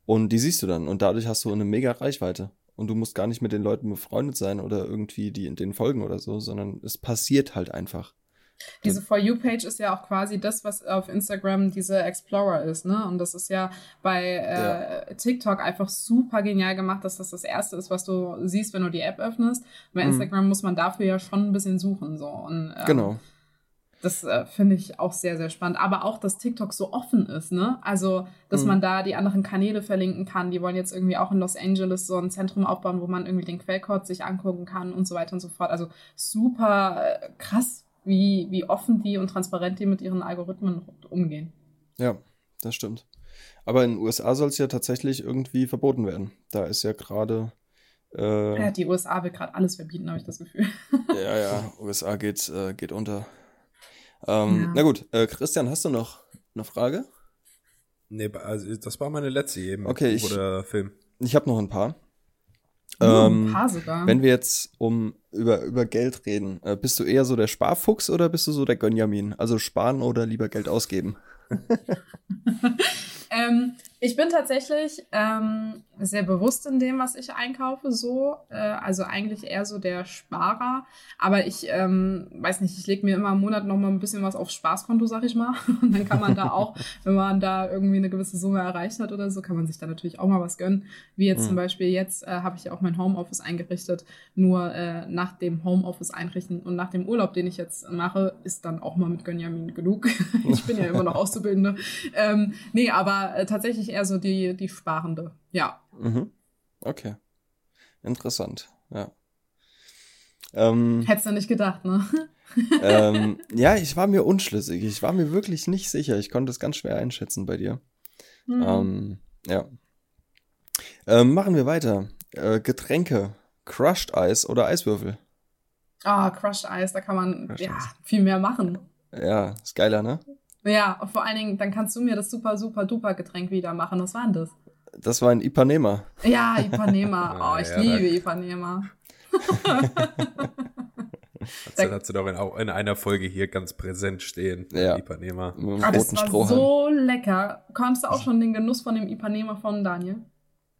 Und die siehst du dann. Und dadurch hast du eine mega Reichweite. Und du musst gar nicht mit den Leuten befreundet sein oder irgendwie die in den folgen oder so, sondern es passiert halt einfach. Diese For You-Page ist ja auch quasi das, was auf Instagram diese Explorer ist, ne? Und das ist ja bei äh, ja. TikTok einfach super genial gemacht, dass das das Erste ist, was du siehst, wenn du die App öffnest. Bei mhm. Instagram muss man dafür ja schon ein bisschen suchen, so. Und, ähm, genau. Das äh, finde ich auch sehr, sehr spannend. Aber auch, dass TikTok so offen ist, ne? Also, dass mhm. man da die anderen Kanäle verlinken kann. Die wollen jetzt irgendwie auch in Los Angeles so ein Zentrum aufbauen, wo man irgendwie den Quellcode sich angucken kann und so weiter und so fort. Also super äh, krass, wie, wie offen die und transparent die mit ihren Algorithmen umgehen. Ja, das stimmt. Aber in den USA soll es ja tatsächlich irgendwie verboten werden. Da ist ja gerade. Äh, ja, die USA will gerade alles verbieten, habe ich das Gefühl. ja, ja, USA geht, äh, geht unter. Ähm, ja. Na gut, äh, Christian, hast du noch eine Frage? Nee, also das war meine letzte eben. Okay, ich, oder Film. Ich habe noch ein paar. Oh, ähm, ein paar sogar. Wenn wir jetzt um über, über Geld reden, äh, bist du eher so der Sparfuchs oder bist du so der Gönjamin? Also sparen oder lieber Geld ausgeben? ähm, ich bin tatsächlich ähm, sehr bewusst in dem, was ich einkaufe, so. Äh, also eigentlich eher so der Sparer. Aber ich ähm, weiß nicht, ich lege mir immer im Monat noch mal ein bisschen was aufs Spaßkonto, sag ich mal. Und dann kann man da auch, wenn man da irgendwie eine gewisse Summe erreicht hat oder so, kann man sich da natürlich auch mal was gönnen. Wie jetzt mhm. zum Beispiel jetzt äh, habe ich ja auch mein Homeoffice eingerichtet. Nur äh, nach dem Homeoffice einrichten und nach dem Urlaub, den ich jetzt mache, ist dann auch mal mit Gönjamin genug. ich bin ja immer noch Auszubildende. Ähm, nee, aber äh, tatsächlich eher so die, die Sparende. Ja. Mhm. Okay. Interessant, ja. Ähm, Hättest du nicht gedacht, ne? ähm, ja, ich war mir unschlüssig. Ich war mir wirklich nicht sicher. Ich konnte es ganz schwer einschätzen bei dir. Mhm. Ähm, ja. Ähm, machen wir weiter. Äh, Getränke. Crushed Eis oder Eiswürfel? Ah, oh, Crushed Eis, da kann man Crushed ja viel mehr machen. Ja, ist geiler, ne? Ja, vor allen Dingen, dann kannst du mir das super, super, duper Getränk wieder machen. Was war denn das? Das war ein Ipanema. Ja, Ipanema. Oh, ich ja, liebe da. Ipanema. Das hat sie doch in, in, einer Folge hier ganz präsent stehen. Ja. Ipanema. Aber das war Strohhalm. so lecker. Kommst du auch schon den Genuss von dem Ipanema von Daniel?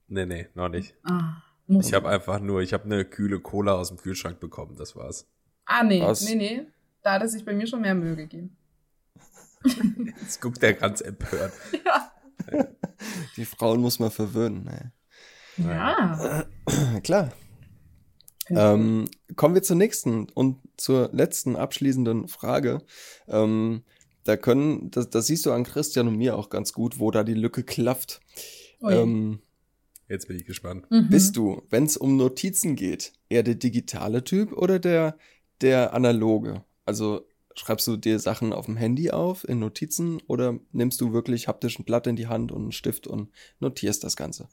Nee, nee, noch nicht. Ah, ich habe einfach nur, ich habe eine kühle Cola aus dem Kühlschrank bekommen, das war's. Ah, nee, Was? nee, nee. Da hat es sich bei mir schon mehr Mühe gegeben. Jetzt guckt er ganz empört. Ja. Die Frauen muss man verwöhnen. Ne? Ja. Klar. Ähm, kommen wir zur nächsten und zur letzten abschließenden Frage. Ähm, da können, das, das siehst du an Christian und mir auch ganz gut, wo da die Lücke klafft. Ähm, Jetzt bin ich gespannt. Mhm. bist du, wenn es um Notizen geht, eher der digitale Typ oder der, der analoge? Also schreibst du dir Sachen auf dem Handy auf in Notizen oder nimmst du wirklich haptisch ein Blatt in die Hand und einen Stift und notierst das Ganze?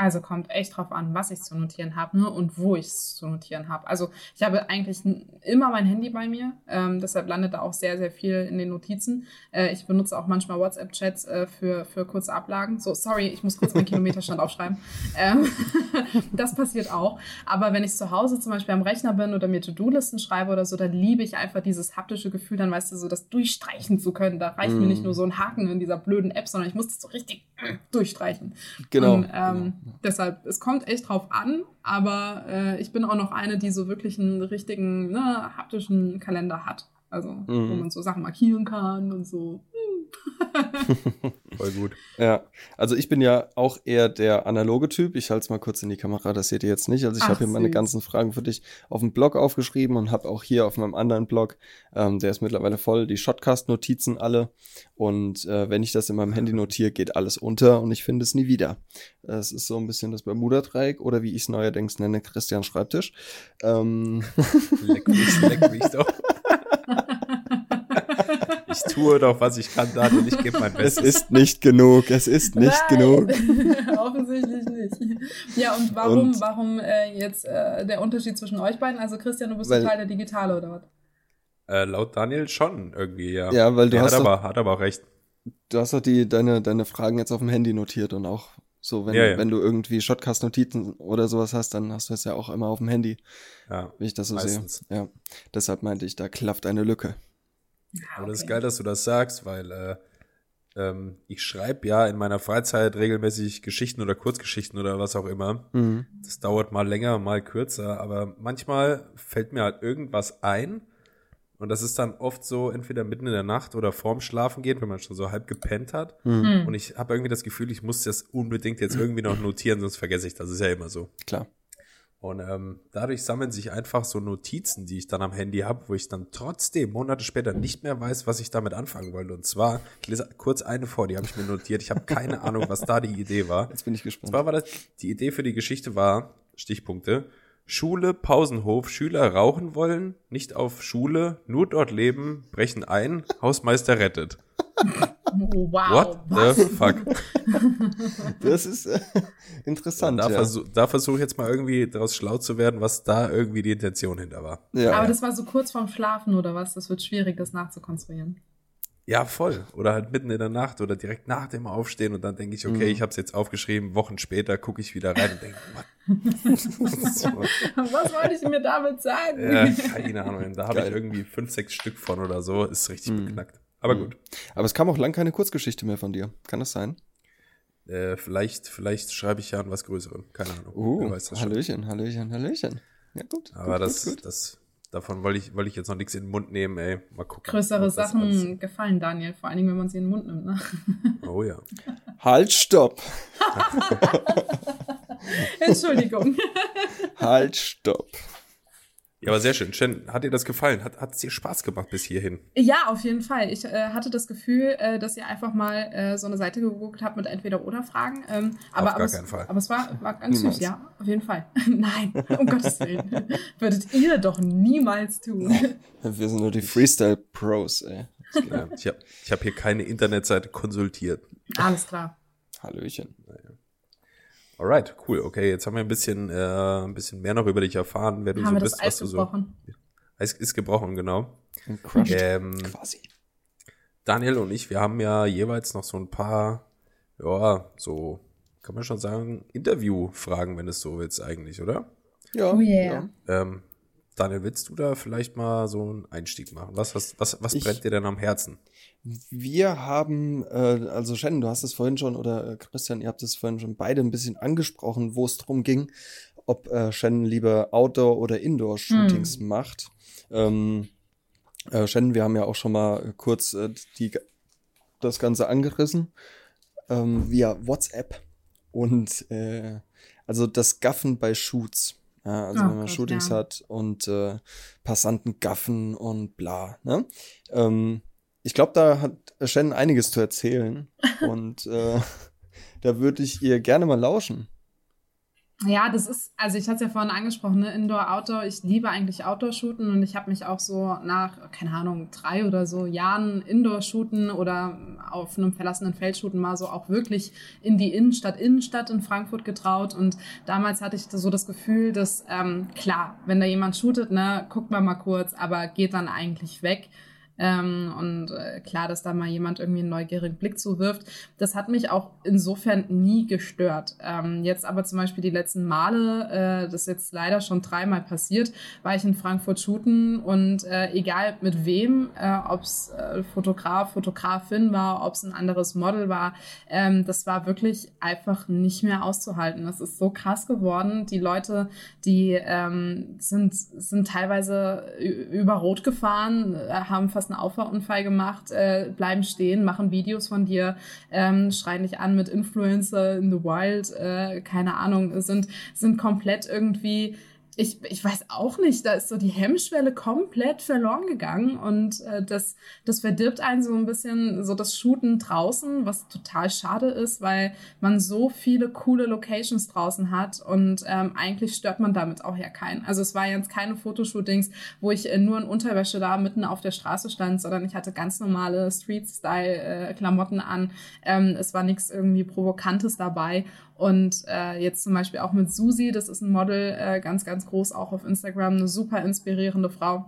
Also kommt echt drauf an, was ich zu notieren habe ne, und wo ich es zu notieren habe. Also ich habe eigentlich immer mein Handy bei mir, ähm, deshalb landet da auch sehr, sehr viel in den Notizen. Äh, ich benutze auch manchmal WhatsApp-Chats äh, für, für kurze Ablagen. So, sorry, ich muss kurz meinen Kilometerstand aufschreiben. Ähm, das passiert auch. Aber wenn ich zu Hause zum Beispiel am Rechner bin oder mir To-Do-Listen schreibe oder so, dann liebe ich einfach dieses haptische Gefühl, dann weißt du, so das durchstreichen zu können. Da reicht mir Mm. nicht nur so ein Haken in dieser blöden App, sondern ich muss das so richtig durchstreichen. Genau. Und, ähm, Deshalb, es kommt echt drauf an, aber äh, ich bin auch noch eine, die so wirklich einen richtigen, ne, haptischen Kalender hat. Also, wo Mhm. man so Sachen markieren kann und so. Voll gut. Ja, also ich bin ja auch eher der analoge Typ. Ich halte es mal kurz in die Kamera, das seht ihr jetzt nicht. Also ich habe hier meine süß. ganzen Fragen für dich auf dem Blog aufgeschrieben und habe auch hier auf meinem anderen Blog, ähm, der ist mittlerweile voll, die Shotcast-Notizen alle. Und äh, wenn ich das in meinem Handy notiere, geht alles unter und ich finde es nie wieder. Es ist so ein bisschen das Bermuda-Dreieck oder wie ich es neuerdings nenne, Christian Schreibtisch. Ähm, Leck mich, leck mich doch. Ich tue doch, was ich kann, Daniel. Ich gebe mein es Bestes. ist nicht genug, es ist nicht Nein. genug. Offensichtlich nicht. Ja, und warum, Und- warum äh, jetzt äh, der Unterschied zwischen euch beiden? Also Christian, du bist Weil- total der Digitale oder was? Äh, laut Daniel schon irgendwie, ja. Ja, weil du Der hast hat doch- aber, hat aber auch recht. Du hast doch die, deine, deine Fragen jetzt auf dem Handy notiert und auch so, wenn, Ja, ja. wenn du irgendwie Shotcast-Notizen oder sowas hast, dann hast du es ja auch immer auf dem Handy, Ja. wie ich das so Meistens. sehe. Ja. Deshalb meinte ich, da klafft eine Lücke. Ja, Aber das ist okay. geil, dass du das sagst, weil äh, ähm, ich schreibe ja in meiner Freizeit regelmäßig Geschichten oder Kurzgeschichten oder was auch immer. Mhm. Das dauert mal länger, mal kürzer, aber manchmal fällt mir halt irgendwas ein. Und das ist dann oft so, entweder mitten in der Nacht oder vorm Schlafen gehen, wenn man schon so halb gepennt hat. Mhm. Hm. Und ich habe irgendwie das Gefühl, ich muss das unbedingt jetzt irgendwie noch notieren, sonst vergesse ich das. Das ist ja immer so. Klar. Und ähm, dadurch sammeln sich einfach so Notizen, die ich dann am Handy habe, wo ich dann trotzdem Monate später nicht mehr weiß, was ich damit anfangen wollte. Und zwar, ich lese kurz eine vor, die habe ich mir notiert. Ich habe keine Ahnung, was da die Idee war. Jetzt bin ich Und gespannt. zwar war das, die Idee für die Geschichte war, Stichpunkte, Schule, Pausenhof, Schüler rauchen wollen, nicht auf Schule, nur dort leben, brechen ein, Hausmeister rettet. Wow. What was? the fuck? Das ist äh, interessant. da ja. versuch, da versuche ich jetzt mal irgendwie daraus schlau zu werden, was da irgendwie die Intention hinter war. ja. Aber das war so kurz vorm Schlafen oder was? Das wird schwierig, das nachzukonstruieren. Ja, voll. Oder halt mitten in der Nacht oder direkt nach dem Aufstehen und dann denke ich, okay, Mhm. ich habe es jetzt aufgeschrieben, Wochen später gucke ich wieder rein und denke, Was wollte ich mir damit sagen? ja, keine Ahnung. Da habe ich irgendwie fünf, sechs Stück von oder so. Ist richtig Mhm. beknackt. Aber Mhm. gut. Aber es kam auch lang keine Kurzgeschichte mehr von dir. Kann das sein? Äh, vielleicht, vielleicht schreibe ich ja an was Größerem. Keine Ahnung. Uh, Wer weiß das schon. Hallöchen, Hallöchen, Hallöchen. Ja, gut. Aber gut, das, gut, gut. das, davon wollte ich, wollte ich jetzt noch nichts in den Mund nehmen, ey. Mal gucken. Größere das alles- Sachen gefallen Daniel, vor allen Dingen, wenn man sie in den Mund nimmt. Ne? Oh ja. Halt, stopp. Entschuldigung. Halt, stopp. Ja, aber sehr schön. Shen, hat dir das gefallen? Hat hat es dir Spaß gemacht bis hierhin? Ja, auf jeden Fall. Ich äh, hatte das Gefühl, äh, dass ihr einfach mal äh, so eine Seite gegoogelt habt mit entweder oder Fragen. Ähm, aber, gar aber es, keinen Fall. Aber es war, war ganz Niemals. süß, ja, auf jeden Fall. Nein, um Gottes Willen. Würdet ihr doch niemals tun. Wir sind nur die Freestyle-Pros, ey. Ja, ich habe ich hab hier keine Internetseite konsultiert. Alles klar. Hallöchen. Alright, cool. Okay, jetzt haben wir ein bisschen, äh, ein bisschen mehr noch über dich erfahren, wer du Haben so wir das bist, Eis was du so. gebrochen? Eis ist gebrochen, genau. Crushed. Ähm, Quasi. Daniel und ich, wir haben ja jeweils noch so ein paar, ja, so, kann man schon sagen, Interviewfragen, wenn es so willst eigentlich, oder? Ja. Oh yeah. ja. Ähm, Daniel, willst du da vielleicht mal so einen Einstieg machen? Was, was, was, was Ich- brennt dir denn am Herzen? Wir haben, äh, also Shannon, du hast es vorhin schon, oder äh, Christian, ihr habt es vorhin schon beide ein bisschen angesprochen, wo es drum ging, ob äh, Shannon lieber Outdoor- oder Indoor-Shootings macht. Ähm, äh, Shannon, wir haben ja auch schon mal kurz äh, die, das Ganze angerissen ähm, via WhatsApp und äh, also das Gaffen bei Shoots. Ja, also oh, wenn man Gott, Shootings ja. hat und äh, Passanten gaffen und bla. Ne? Ähm, ich glaube, da hat Shannon einiges zu erzählen und äh, da würde ich ihr gerne mal lauschen. Ja, das ist, also ich hatte es ja vorhin angesprochen, ne? Indoor, Outdoor. Ich liebe eigentlich Outdoor-Shooten und ich habe mich auch so nach, keine Ahnung, drei oder so Jahren Indoor-Shooten oder auf einem verlassenen Feld shooten mal so auch wirklich in die Innenstadt, Innenstadt in Frankfurt getraut. Und damals hatte ich so das Gefühl, dass, ähm, klar, wenn da jemand shootet, ne, guckt man mal kurz, aber geht dann eigentlich weg. Ähm, und äh, klar, dass da mal jemand irgendwie einen neugierigen Blick zuwirft. Das hat mich auch insofern nie gestört. Ähm, jetzt aber zum Beispiel die letzten Male, äh, das ist jetzt leider schon dreimal passiert, war ich in Frankfurt shooten und äh, egal mit wem, äh, ob es äh, Fotograf, Fotografin war, ob es ein anderes Model war, ähm, das war wirklich einfach nicht mehr auszuhalten. Das ist so krass geworden. Die Leute, die ähm, sind, sind teilweise über Rot gefahren, äh, haben fast einen Auffahrunfall gemacht, äh, bleiben stehen, machen Videos von dir, ähm, schreien dich an mit Influencer in the Wild, äh, keine Ahnung, sind, sind komplett irgendwie ich, ich weiß auch nicht, da ist so die Hemmschwelle komplett verloren gegangen und äh, das, das verdirbt einen so ein bisschen so das Shooten draußen, was total schade ist, weil man so viele coole Locations draußen hat und ähm, eigentlich stört man damit auch ja keinen. Also es war jetzt keine Fotoshootings, wo ich äh, nur in Unterwäsche da mitten auf der Straße stand, sondern ich hatte ganz normale Street-Style-Klamotten äh, an. Ähm, es war nichts irgendwie Provokantes dabei und äh, jetzt zum Beispiel auch mit Susi, das ist ein Model, äh, ganz, ganz groß auch auf Instagram, eine super inspirierende Frau.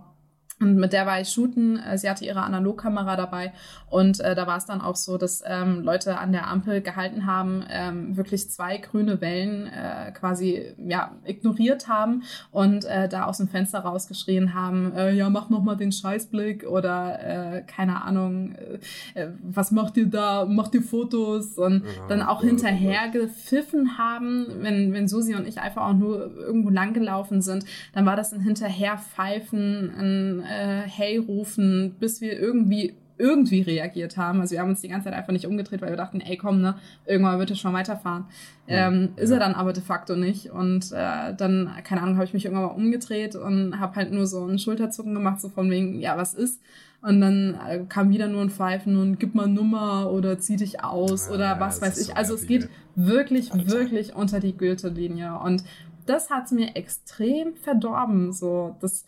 Und mit der war ich shooten. Äh, sie hatte ihre Analogkamera dabei. Und äh, da war es dann auch so, dass ähm, Leute an der Ampel gehalten haben, ähm, wirklich zwei grüne Wellen äh, quasi ja, ignoriert haben und äh, da aus dem Fenster rausgeschrien haben, äh, ja, mach noch mal den Scheißblick oder äh, keine Ahnung, äh, äh was macht ihr da, macht ihr Fotos und ja, dann auch hinterher gepfiffen haben, wenn, wenn Susi und ich einfach auch nur irgendwo langgelaufen sind, dann war das ein Hinterherpfeifen, ein äh, Hey rufen, bis wir irgendwie irgendwie reagiert haben. Also wir haben uns die ganze Zeit einfach nicht umgedreht, weil wir dachten, ey komm, ne, irgendwann wird es schon weiterfahren. Ähm, ja. Ist er dann aber de facto nicht. Und äh, dann, keine Ahnung, habe ich mich irgendwann mal umgedreht und habe halt nur so einen Schulterzucken gemacht, so von wegen, ja, was ist? Und dann äh, kam wieder nur ein Pfeifen und gib mal Nummer oder zieh dich aus ja, oder was weiß ich. So also es geht wirklich, Alter. wirklich unter die Gürtellinie. Und das hat's mir extrem verdorben. So, das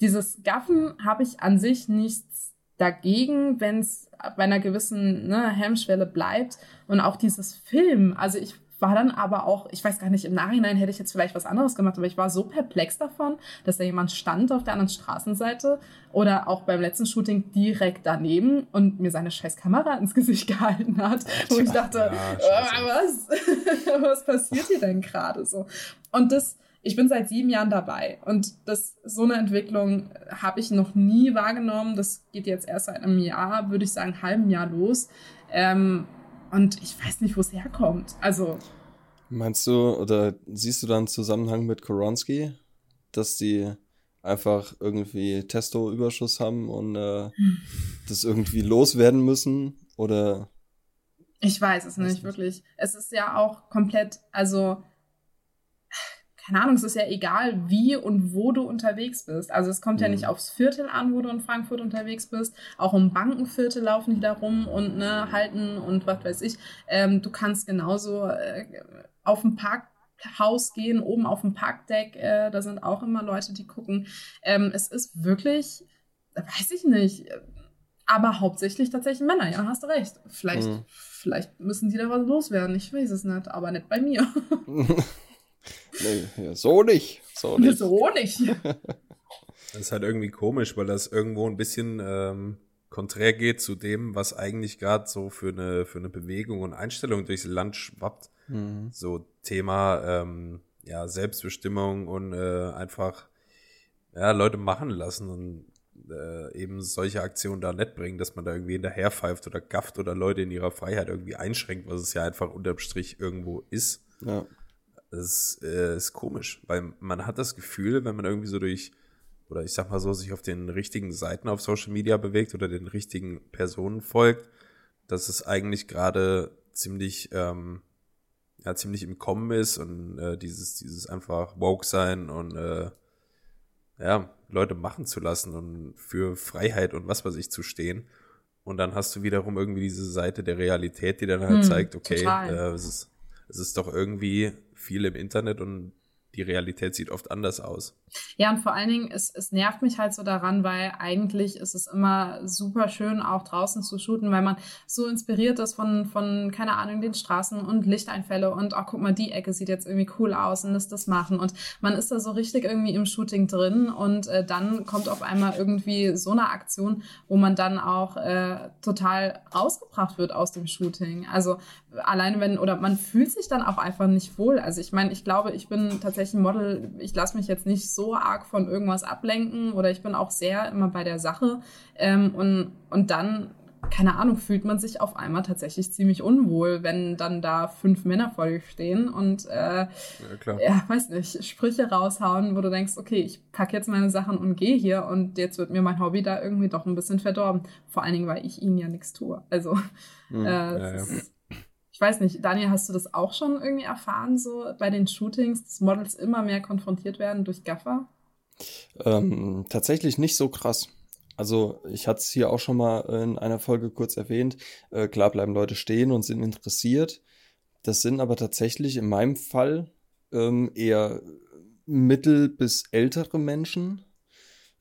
dieses Gaffen habe ich an sich nichts dagegen, wenn es bei einer gewissen ne, Hemmschwelle bleibt. Und auch dieses Film, also ich war dann aber auch, ich weiß gar nicht, im Nachhinein hätte ich jetzt vielleicht was anderes gemacht, aber ich war so perplex davon, dass da jemand stand auf der anderen Straßenseite oder auch beim letzten Shooting direkt daneben und mir seine scheiß Kamera ins Gesicht gehalten hat, wo ich dachte, ja, äh, was, was passiert hier denn gerade so? Und das, ich bin seit sieben Jahren dabei und das, so eine Entwicklung habe ich noch nie wahrgenommen. Das geht jetzt erst seit einem Jahr, würde ich sagen, halben Jahr los. Ähm, und ich weiß nicht, wo es herkommt. Also. Meinst du oder siehst du da einen Zusammenhang mit Koronski, dass die einfach irgendwie Testo-Überschuss haben und äh, hm. das irgendwie loswerden müssen? Oder? Ich weiß es nicht, nicht, wirklich. Es ist ja auch komplett, also keine Ahnung, es ist ja egal, wie und wo du unterwegs bist. Also es kommt mhm. ja nicht aufs Viertel an, wo du in Frankfurt unterwegs bist. Auch um Bankenviertel laufen die da rum und ne, halten und was weiß ich. Ähm, du kannst genauso äh, auf dem Parkhaus gehen, oben auf dem Parkdeck. Äh, da sind auch immer Leute, die gucken. Ähm, es ist wirklich, weiß ich nicht, aber hauptsächlich tatsächlich Männer. Ja, hast du recht. Vielleicht, mhm. vielleicht müssen die da was loswerden. Ich weiß es nicht, aber nicht bei mir. Nee, so nicht. So nicht. So nicht. Das ist halt irgendwie komisch, weil das irgendwo ein bisschen ähm, konträr geht zu dem, was eigentlich gerade so für eine, für eine Bewegung und Einstellung durchs Land schwappt. Mhm. So Thema ähm, ja, Selbstbestimmung und äh, einfach ja, Leute machen lassen und äh, eben solche Aktionen da nicht bringen, dass man da irgendwie hinterherpfeift oder gafft oder Leute in ihrer Freiheit irgendwie einschränkt, was es ja einfach unterm Strich irgendwo ist. Ja. Das äh, ist komisch, weil man hat das Gefühl, wenn man irgendwie so durch, oder ich sag mal so, sich auf den richtigen Seiten auf Social Media bewegt oder den richtigen Personen folgt, dass es eigentlich gerade ziemlich, ähm, ja ziemlich im Kommen ist und äh, dieses, dieses einfach woke sein und äh, ja, Leute machen zu lassen und für Freiheit und was weiß ich zu stehen. Und dann hast du wiederum irgendwie diese Seite der Realität, die dann halt hm, zeigt, okay, äh, es, ist, es ist doch irgendwie viel im Internet und die Realität sieht oft anders aus. Ja, und vor allen Dingen, es, es nervt mich halt so daran, weil eigentlich ist es immer super schön, auch draußen zu shooten, weil man so inspiriert ist von, von keine Ahnung, den Straßen und Lichteinfälle und ach, guck mal, die Ecke sieht jetzt irgendwie cool aus und lässt das machen. Und man ist da so richtig irgendwie im Shooting drin und äh, dann kommt auf einmal irgendwie so eine Aktion, wo man dann auch äh, total rausgebracht wird aus dem Shooting. Also alleine wenn, oder man fühlt sich dann auch einfach nicht wohl. Also ich meine, ich glaube, ich bin tatsächlich ein Model, ich lasse mich jetzt nicht so arg von irgendwas ablenken oder ich bin auch sehr immer bei der Sache. Ähm, und, und dann, keine Ahnung, fühlt man sich auf einmal tatsächlich ziemlich unwohl, wenn dann da fünf Männer vor dir stehen und äh, ja, ja, weiß nicht, Sprüche raushauen, wo du denkst, okay, ich packe jetzt meine Sachen und gehe hier und jetzt wird mir mein Hobby da irgendwie doch ein bisschen verdorben. Vor allen Dingen, weil ich ihnen ja nichts tue. Also hm, äh, ja, ja. Ist, ich weiß nicht, Daniel, hast du das auch schon irgendwie erfahren, so bei den Shootings, dass Models immer mehr konfrontiert werden durch Gaffer? Ähm, tatsächlich nicht so krass. Also ich hatte es hier auch schon mal in einer Folge kurz erwähnt. Äh, klar bleiben Leute stehen und sind interessiert. Das sind aber tatsächlich in meinem Fall ähm, eher mittel bis ältere Menschen.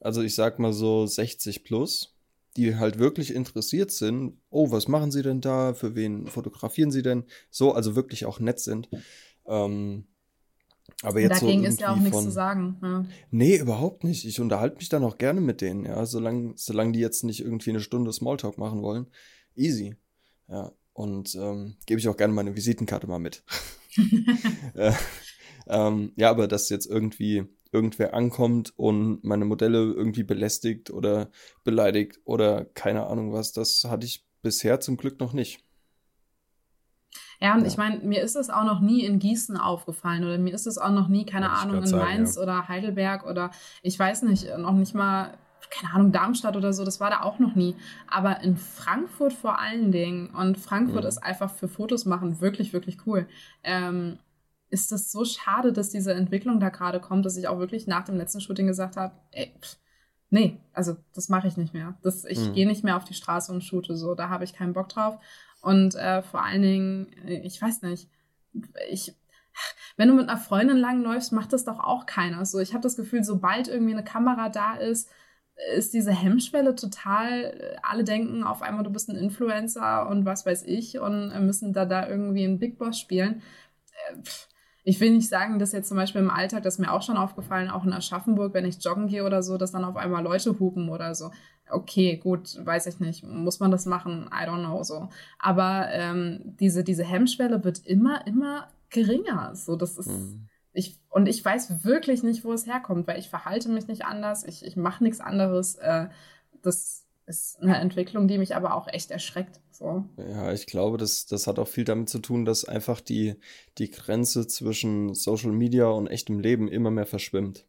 Also ich sag mal so 60 plus die halt wirklich interessiert sind, oh, was machen sie denn da, für wen fotografieren sie denn, so, also wirklich auch nett sind. Ähm, aber jetzt Dagegen so ist ja auch nichts von, zu sagen. Ja. Nee, überhaupt nicht. Ich unterhalte mich dann auch gerne mit denen, ja, solange, solange die jetzt nicht irgendwie eine Stunde Smalltalk machen wollen. Easy. Ja. Und ähm, gebe ich auch gerne meine Visitenkarte mal mit. äh, ähm, ja, aber dass jetzt irgendwie irgendwer ankommt und meine Modelle irgendwie belästigt oder beleidigt oder keine Ahnung was. Das hatte ich bisher zum Glück noch nicht. Ja, und ja. ich meine, mir ist es auch noch nie in Gießen aufgefallen oder mir ist es auch noch nie, keine Ahnung, in sagen, Mainz ja. oder Heidelberg oder ich weiß nicht, noch nicht mal, keine Ahnung, Darmstadt oder so, das war da auch noch nie. Aber in Frankfurt vor allen Dingen und Frankfurt mhm. ist einfach für Fotos machen wirklich, wirklich cool. Ähm, ist das so schade, dass diese Entwicklung da gerade kommt, dass ich auch wirklich nach dem letzten Shooting gesagt habe, ey, pff, nee, also das mache ich nicht mehr. Das, ich mhm. gehe nicht mehr auf die Straße und shoote so, da habe ich keinen Bock drauf. Und äh, vor allen Dingen, äh, ich weiß nicht, ich, wenn du mit einer Freundin langläufst, macht das doch auch keiner. So, ich habe das Gefühl, sobald irgendwie eine Kamera da ist, ist diese Hemmschwelle total, alle denken auf einmal, du bist ein Influencer und was weiß ich und müssen da da irgendwie einen Big Boss spielen. Äh, pff, ich will nicht sagen, dass jetzt zum Beispiel im Alltag, das ist mir auch schon aufgefallen, auch in Aschaffenburg, wenn ich joggen gehe oder so, dass dann auf einmal Leute hupen oder so. Okay, gut, weiß ich nicht. Muss man das machen? I don't know so. Aber ähm, diese, diese Hemmschwelle wird immer, immer geringer. So, das ist. Mhm. Ich, und ich weiß wirklich nicht, wo es herkommt, weil ich verhalte mich nicht anders, ich, ich mache nichts anderes. Äh, das ist eine Entwicklung, die mich aber auch echt erschreckt. So. Ja, ich glaube, das, das hat auch viel damit zu tun, dass einfach die, die Grenze zwischen Social Media und echtem Leben immer mehr verschwimmt.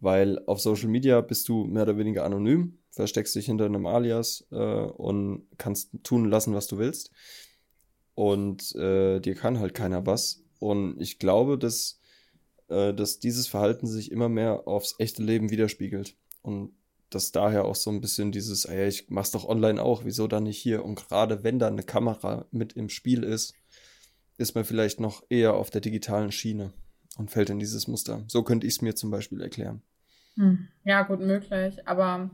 Weil auf Social Media bist du mehr oder weniger anonym, versteckst dich hinter einem Alias äh, und kannst tun lassen, was du willst. Und äh, dir kann halt keiner was. Und ich glaube, dass, äh, dass dieses Verhalten sich immer mehr aufs echte Leben widerspiegelt. Und dass daher auch so ein bisschen dieses, ey, ich mach's doch online auch, wieso dann nicht hier? Und gerade wenn da eine Kamera mit im Spiel ist, ist man vielleicht noch eher auf der digitalen Schiene und fällt in dieses Muster. So könnte ich es mir zum Beispiel erklären. Hm. Ja, gut möglich, aber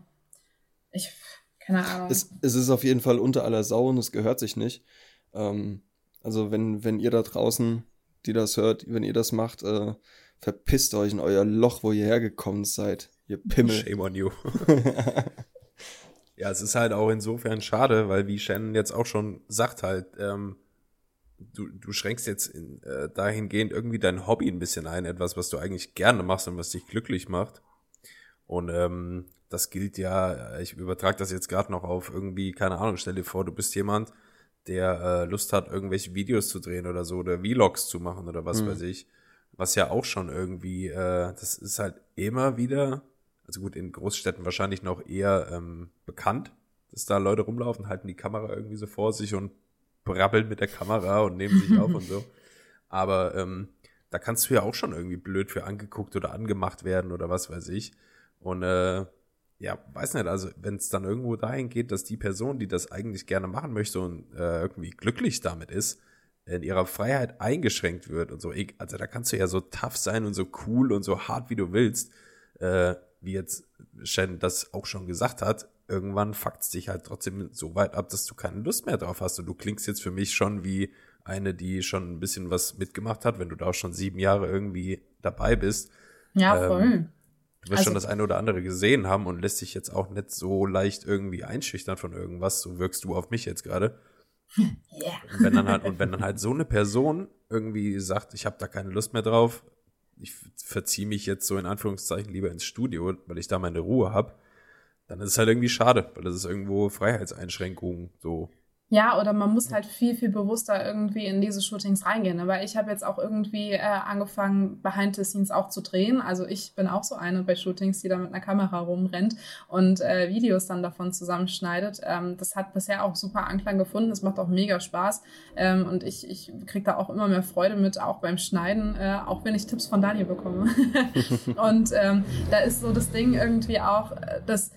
ich, keine Ahnung. Es, es, ist auf jeden Fall unter aller Sau und es gehört sich nicht. Ähm, also wenn, wenn ihr da draußen, die das hört, wenn ihr das macht, äh, verpisst euch in euer Loch, wo ihr hergekommen seid. Ihr Pimmel. Shame on you. ja, es ist halt auch insofern schade, weil wie Shannon jetzt auch schon sagt halt, ähm, du, du schränkst jetzt in, äh, dahingehend irgendwie dein Hobby ein bisschen ein, etwas, was du eigentlich gerne machst und was dich glücklich macht. Und ähm, das gilt ja, ich übertrage das jetzt gerade noch auf irgendwie, keine Ahnung, stell dir vor, du bist jemand, der äh, Lust hat, irgendwelche Videos zu drehen oder so oder Vlogs zu machen oder was mhm. weiß ich. Was ja auch schon irgendwie, äh, das ist halt immer wieder also gut, in Großstädten wahrscheinlich noch eher ähm, bekannt, dass da Leute rumlaufen, halten die Kamera irgendwie so vor sich und brabbeln mit der Kamera und nehmen sich auf und so. Aber ähm, da kannst du ja auch schon irgendwie blöd für angeguckt oder angemacht werden oder was weiß ich. Und äh, ja, weiß nicht, also wenn es dann irgendwo dahin geht, dass die Person, die das eigentlich gerne machen möchte und äh, irgendwie glücklich damit ist, in ihrer Freiheit eingeschränkt wird und so. Also da kannst du ja so tough sein und so cool und so hart, wie du willst. Äh, wie jetzt Shen das auch schon gesagt hat, irgendwann fuckt es dich halt trotzdem so weit ab, dass du keine Lust mehr drauf hast. Und du klingst jetzt für mich schon wie eine, die schon ein bisschen was mitgemacht hat, wenn du da auch schon sieben Jahre irgendwie dabei bist. Ja, ähm, voll. Ähm, du wirst also, schon das eine oder andere gesehen haben und lässt dich jetzt auch nicht so leicht irgendwie einschüchtern von irgendwas. So wirkst du auf mich jetzt gerade. Yeah. Und wenn dann halt, und wenn dann halt so eine Person irgendwie sagt, ich habe da keine Lust mehr drauf, ich verziehe mich jetzt so in Anführungszeichen lieber ins Studio, weil ich da meine Ruhe habe, dann ist es halt irgendwie schade, weil das ist irgendwo Freiheitseinschränkungen so. Ja, oder man muss halt viel, viel bewusster irgendwie in diese Shootings reingehen. Weil ich habe jetzt auch irgendwie äh, angefangen, Behind the Scenes auch zu drehen. Also ich bin auch so eine bei Shootings, die da mit einer Kamera rumrennt und äh, Videos dann davon zusammenschneidet. Ähm, das hat bisher auch super Anklang gefunden. Das macht auch mega Spaß. Ähm, und ich, ich kriege da auch immer mehr Freude mit, auch beim Schneiden, äh, auch wenn ich Tipps von Daniel bekomme. und ähm, da ist so das Ding irgendwie auch, äh, dass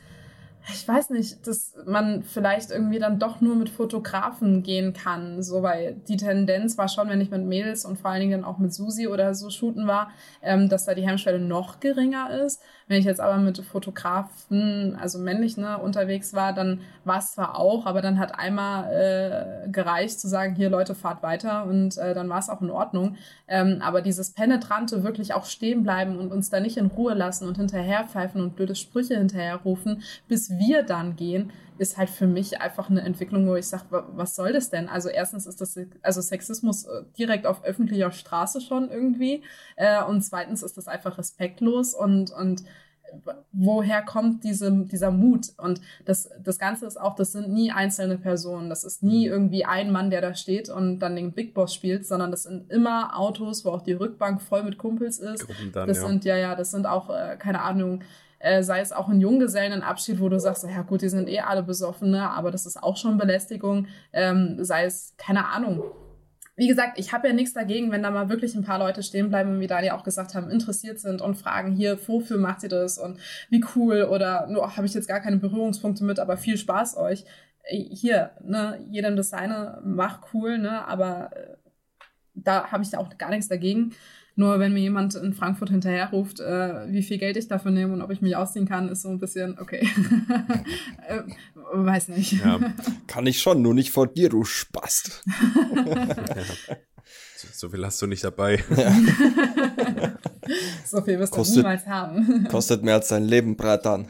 ich weiß nicht, dass man vielleicht irgendwie dann doch nur mit Fotografen gehen kann. So, weil die Tendenz war schon, wenn ich mit Mädels und vor allen Dingen dann auch mit Susi oder so shooten war, ähm, dass da die Hemmschwelle noch geringer ist. Wenn ich jetzt aber mit Fotografen, also männlich, ne, unterwegs war, dann war es zwar auch, aber dann hat einmal äh, gereicht zu sagen, hier Leute, fahrt weiter und äh, dann war es auch in Ordnung. Ähm, aber dieses penetrante wirklich auch stehen bleiben und uns da nicht in Ruhe lassen und hinterherpfeifen und blöde Sprüche hinterherrufen, bis wir dann gehen, ist halt für mich einfach eine Entwicklung, wo ich sage, was soll das denn? Also erstens ist das also Sexismus äh, direkt auf öffentlicher Straße schon irgendwie äh, und zweitens ist das einfach respektlos und und woher kommt diese, dieser Mut? Und das, das Ganze ist auch, das sind nie einzelne Personen. Das ist nie mhm. irgendwie ein Mann, der da steht und dann den Big Boss spielt, sondern das sind immer Autos, wo auch die Rückbank voll mit Kumpels ist. Dann, das ja. sind, ja, ja, das sind auch, äh, keine Ahnung, äh, sei es auch ein Junggesellenabschied, wo du sagst, ja gut, die sind eh alle besoffen, ne? aber das ist auch schon Belästigung, ähm, sei es, keine Ahnung, wie gesagt, ich habe ja nichts dagegen, wenn da mal wirklich ein paar Leute stehen bleiben wie Daniel auch gesagt haben, interessiert sind und fragen hier, wofür macht ihr das und wie cool oder nur habe ich jetzt gar keine Berührungspunkte mit, aber viel Spaß euch. Äh, hier, ne, jedem das seine, mach cool, ne, aber äh, da habe ich auch gar nichts dagegen. Nur wenn mir jemand in Frankfurt hinterherruft, äh, wie viel Geld ich dafür nehme und ob ich mich ausziehen kann, ist so ein bisschen, okay. äh, weiß nicht. Ja, kann ich schon, nur nicht vor dir, du Spast. ja. So viel hast du nicht dabei. Ja. so viel wirst kostet, du niemals haben. kostet mehr als dein Leben, Bratan.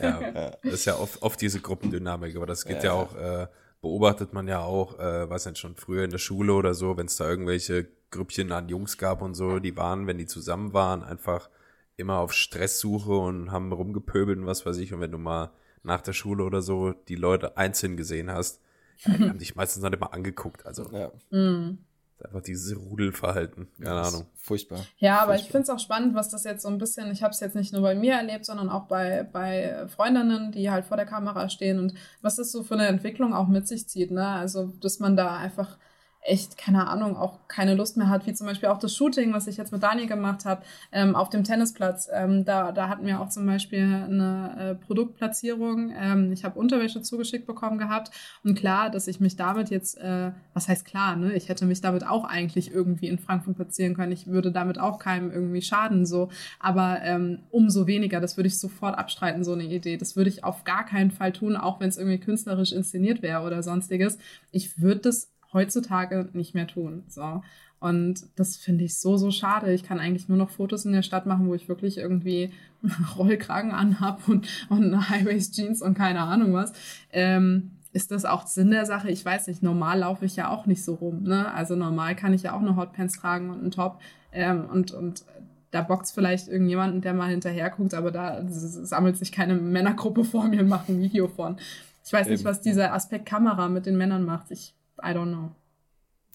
Ja, das ist ja oft, oft diese Gruppendynamik, aber das geht ja, ja auch, äh, beobachtet man ja auch, äh, weiß nicht, schon früher in der Schule oder so, wenn es da irgendwelche Grüppchen an Jungs gab und so, die waren, wenn die zusammen waren, einfach immer auf Stresssuche und haben rumgepöbelt und was weiß ich. Und wenn du mal nach der Schule oder so die Leute einzeln gesehen hast, ja, die haben dich meistens dann immer angeguckt. Also ja. Mhm. Einfach dieses Rudelverhalten. Keine ja, Ahnung. Furchtbar. Ja, aber furchtbar. ich finde es auch spannend, was das jetzt so ein bisschen, ich habe es jetzt nicht nur bei mir erlebt, sondern auch bei, bei Freundinnen, die halt vor der Kamera stehen und was das so für eine Entwicklung auch mit sich zieht. Ne? Also, dass man da einfach echt, keine Ahnung, auch keine Lust mehr hat, wie zum Beispiel auch das Shooting, was ich jetzt mit Daniel gemacht habe, ähm, auf dem Tennisplatz. Ähm, da, da hatten wir auch zum Beispiel eine äh, Produktplatzierung. Ähm, ich habe Unterwäsche zugeschickt bekommen gehabt. Und klar, dass ich mich damit jetzt, äh, was heißt klar, ne? Ich hätte mich damit auch eigentlich irgendwie in Frankfurt platzieren können. Ich würde damit auch keinem irgendwie schaden, so. Aber ähm, umso weniger, das würde ich sofort abstreiten, so eine Idee. Das würde ich auf gar keinen Fall tun, auch wenn es irgendwie künstlerisch inszeniert wäre oder sonstiges. Ich würde das heutzutage nicht mehr tun. So. Und das finde ich so, so schade. Ich kann eigentlich nur noch Fotos in der Stadt machen, wo ich wirklich irgendwie Rollkragen anhab und, und Highways-Jeans und keine Ahnung was. Ähm, ist das auch Sinn der Sache? Ich weiß nicht. Normal laufe ich ja auch nicht so rum. Ne? Also normal kann ich ja auch eine Hotpants tragen und einen Top. Ähm, und, und da bockt vielleicht irgendjemanden, der mal hinterher guckt, aber da sammelt sich keine Männergruppe vor mir und macht ein Video von. Ich weiß nicht, was dieser Aspekt Kamera mit den Männern macht. Ich I don't know.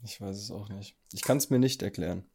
Ich weiß es auch nicht. Ich kann es mir nicht erklären.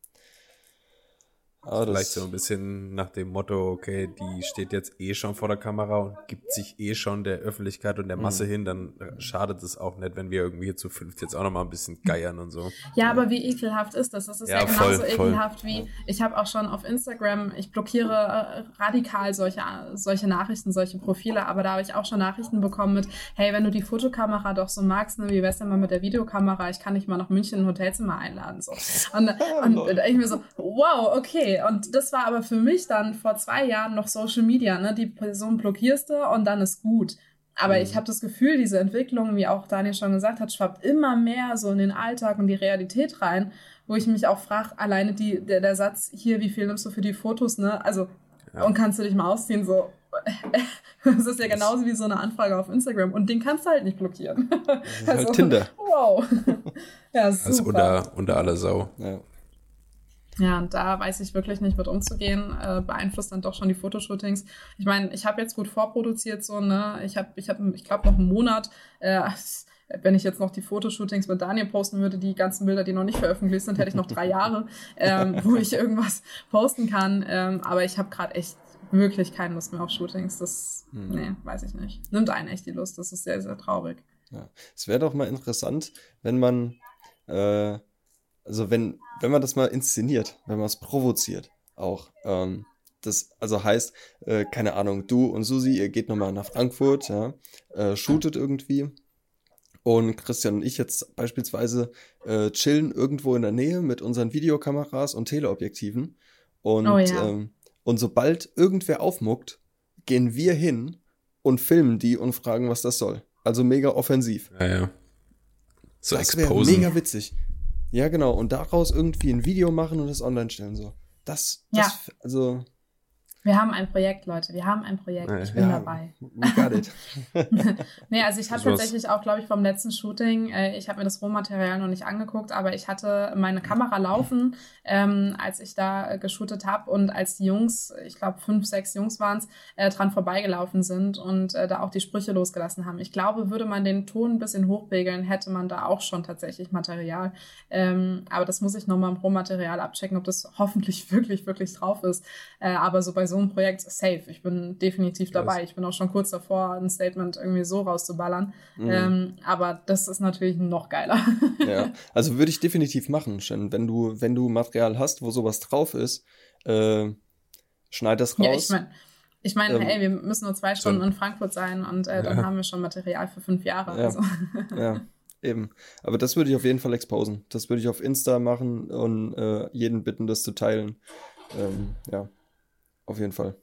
Ah, Vielleicht so ein bisschen nach dem Motto, okay, die steht jetzt eh schon vor der Kamera und gibt sich eh schon der Öffentlichkeit und der Mhm. Masse hin, dann schadet es auch nicht, wenn wir irgendwie hier zu fünft jetzt auch noch mal ein bisschen geiern und so. Ja, aber wie ekelhaft ist das? Das ist ja, Ja, genauso voll, voll. ekelhaft wie, ich habe auch schon auf Instagram, ich blockiere äh, radikal solche, solche Nachrichten, solche Profile, aber da habe ich auch schon Nachrichten bekommen mit, hey, wenn du die Fotokamera doch so magst, ne, wie wär's denn mal mit der Videokamera? Ich kann dich mal nach München in ein Hotelzimmer einladen. So. Und, und lol. da ich mir so, wow, okay. Und das war aber für mich dann vor zwei Jahren noch Social Media, ne? Die Person blockierst du und dann ist gut. Aber Mhm. ich habe das Gefühl, diese Entwicklung, wie auch Daniel schon gesagt hat, schwappt immer mehr so in den Alltag und die Realität rein, wo ich mich auch frage, alleine die, der, der Satz hier, wie viel nimmst du für die Fotos, ne? Also, Ja. und kannst du dich mal ausziehen, so. Das ist ja genauso wie so eine Anfrage auf Instagram und den kannst du halt nicht blockieren. das ist halt Tinder. Wow. Ja, super. Also unter, unter aller Sau. Ja. Ja, und da weiß ich wirklich nicht mit umzugehen. Äh, beeinflusst dann doch schon die Fotoshootings. Ich meine, ich habe jetzt gut vorproduziert, so, ne? Ich habe, ich, hab, ich glaube, noch einen Monat. Äh, wenn ich jetzt noch die Fotoshootings mit Daniel posten würde, die ganzen Bilder, die noch nicht veröffentlicht sind, hätte ich noch drei Jahre, ähm, wo ich irgendwas posten kann. Ähm, aber ich habe gerade echt wirklich keine Lust mehr auf Shootings. Das, Hm. nee, weiß ich nicht. Nimmt einen echt die Lust. Das ist sehr, sehr traurig. Ja. Es wäre doch mal interessant, wenn man, äh, also wenn, wenn man das mal inszeniert, wenn man es provoziert, auch. Ähm, das also heißt, äh, keine Ahnung, du und Susi, ihr geht nochmal nach Frankfurt, ja, äh, shootet irgendwie. Und Christian und ich jetzt beispielsweise äh, chillen irgendwo in der Nähe mit unseren Videokameras und Teleobjektiven. Und, Oh ja. ähm, und sobald irgendwer aufmuckt, gehen wir hin und filmen die und fragen, was das soll. Also mega offensiv. Ja, ja. So das wäre mega witzig. Ja, genau. Und daraus irgendwie ein Video machen und es online stellen. So. Das, das also, Wir haben ein Projekt, Leute. Wir haben ein Projekt. Ich bin ja, dabei. got it. Nee, also ich habe tatsächlich auch, glaube ich, vom letzten Shooting, äh, ich habe mir das Rohmaterial noch nicht angeguckt, aber ich hatte meine Kamera laufen, ähm, als ich da äh, geshootet habe und als die Jungs, ich glaube fünf, sechs Jungs waren es, äh, dran vorbeigelaufen sind und äh, da auch die Sprüche losgelassen haben. Ich glaube, würde man den Ton ein bisschen hochregeln, hätte man da auch schon tatsächlich Material. Ähm, aber das muss ich nochmal im Rohmaterial abchecken, ob das hoffentlich wirklich, wirklich drauf ist. Äh, aber so bei so einem Projekt safe. Ich bin definitiv dabei. Ich bin auch schon kurz davor, ein Statement irgendwie so rauszuballern. Mhm. Ähm, aber das ist natürlich noch geiler. Ja, also würde ich definitiv machen, Shen. Wenn du, wenn du Material hast, wo sowas drauf ist, äh, schneid das raus. ja, ich meine, ich mein, Ähm, hey, wir müssen nur zwei Stunden in Frankfurt sein und äh, dann Ja. haben wir schon Material für fünf Jahre. Ja. Also. Ja, eben. Aber das würde ich auf jeden Fall exposen. Das würde ich auf Insta machen und äh, jeden bitten, das zu teilen. Ähm, ja, auf jeden Fall.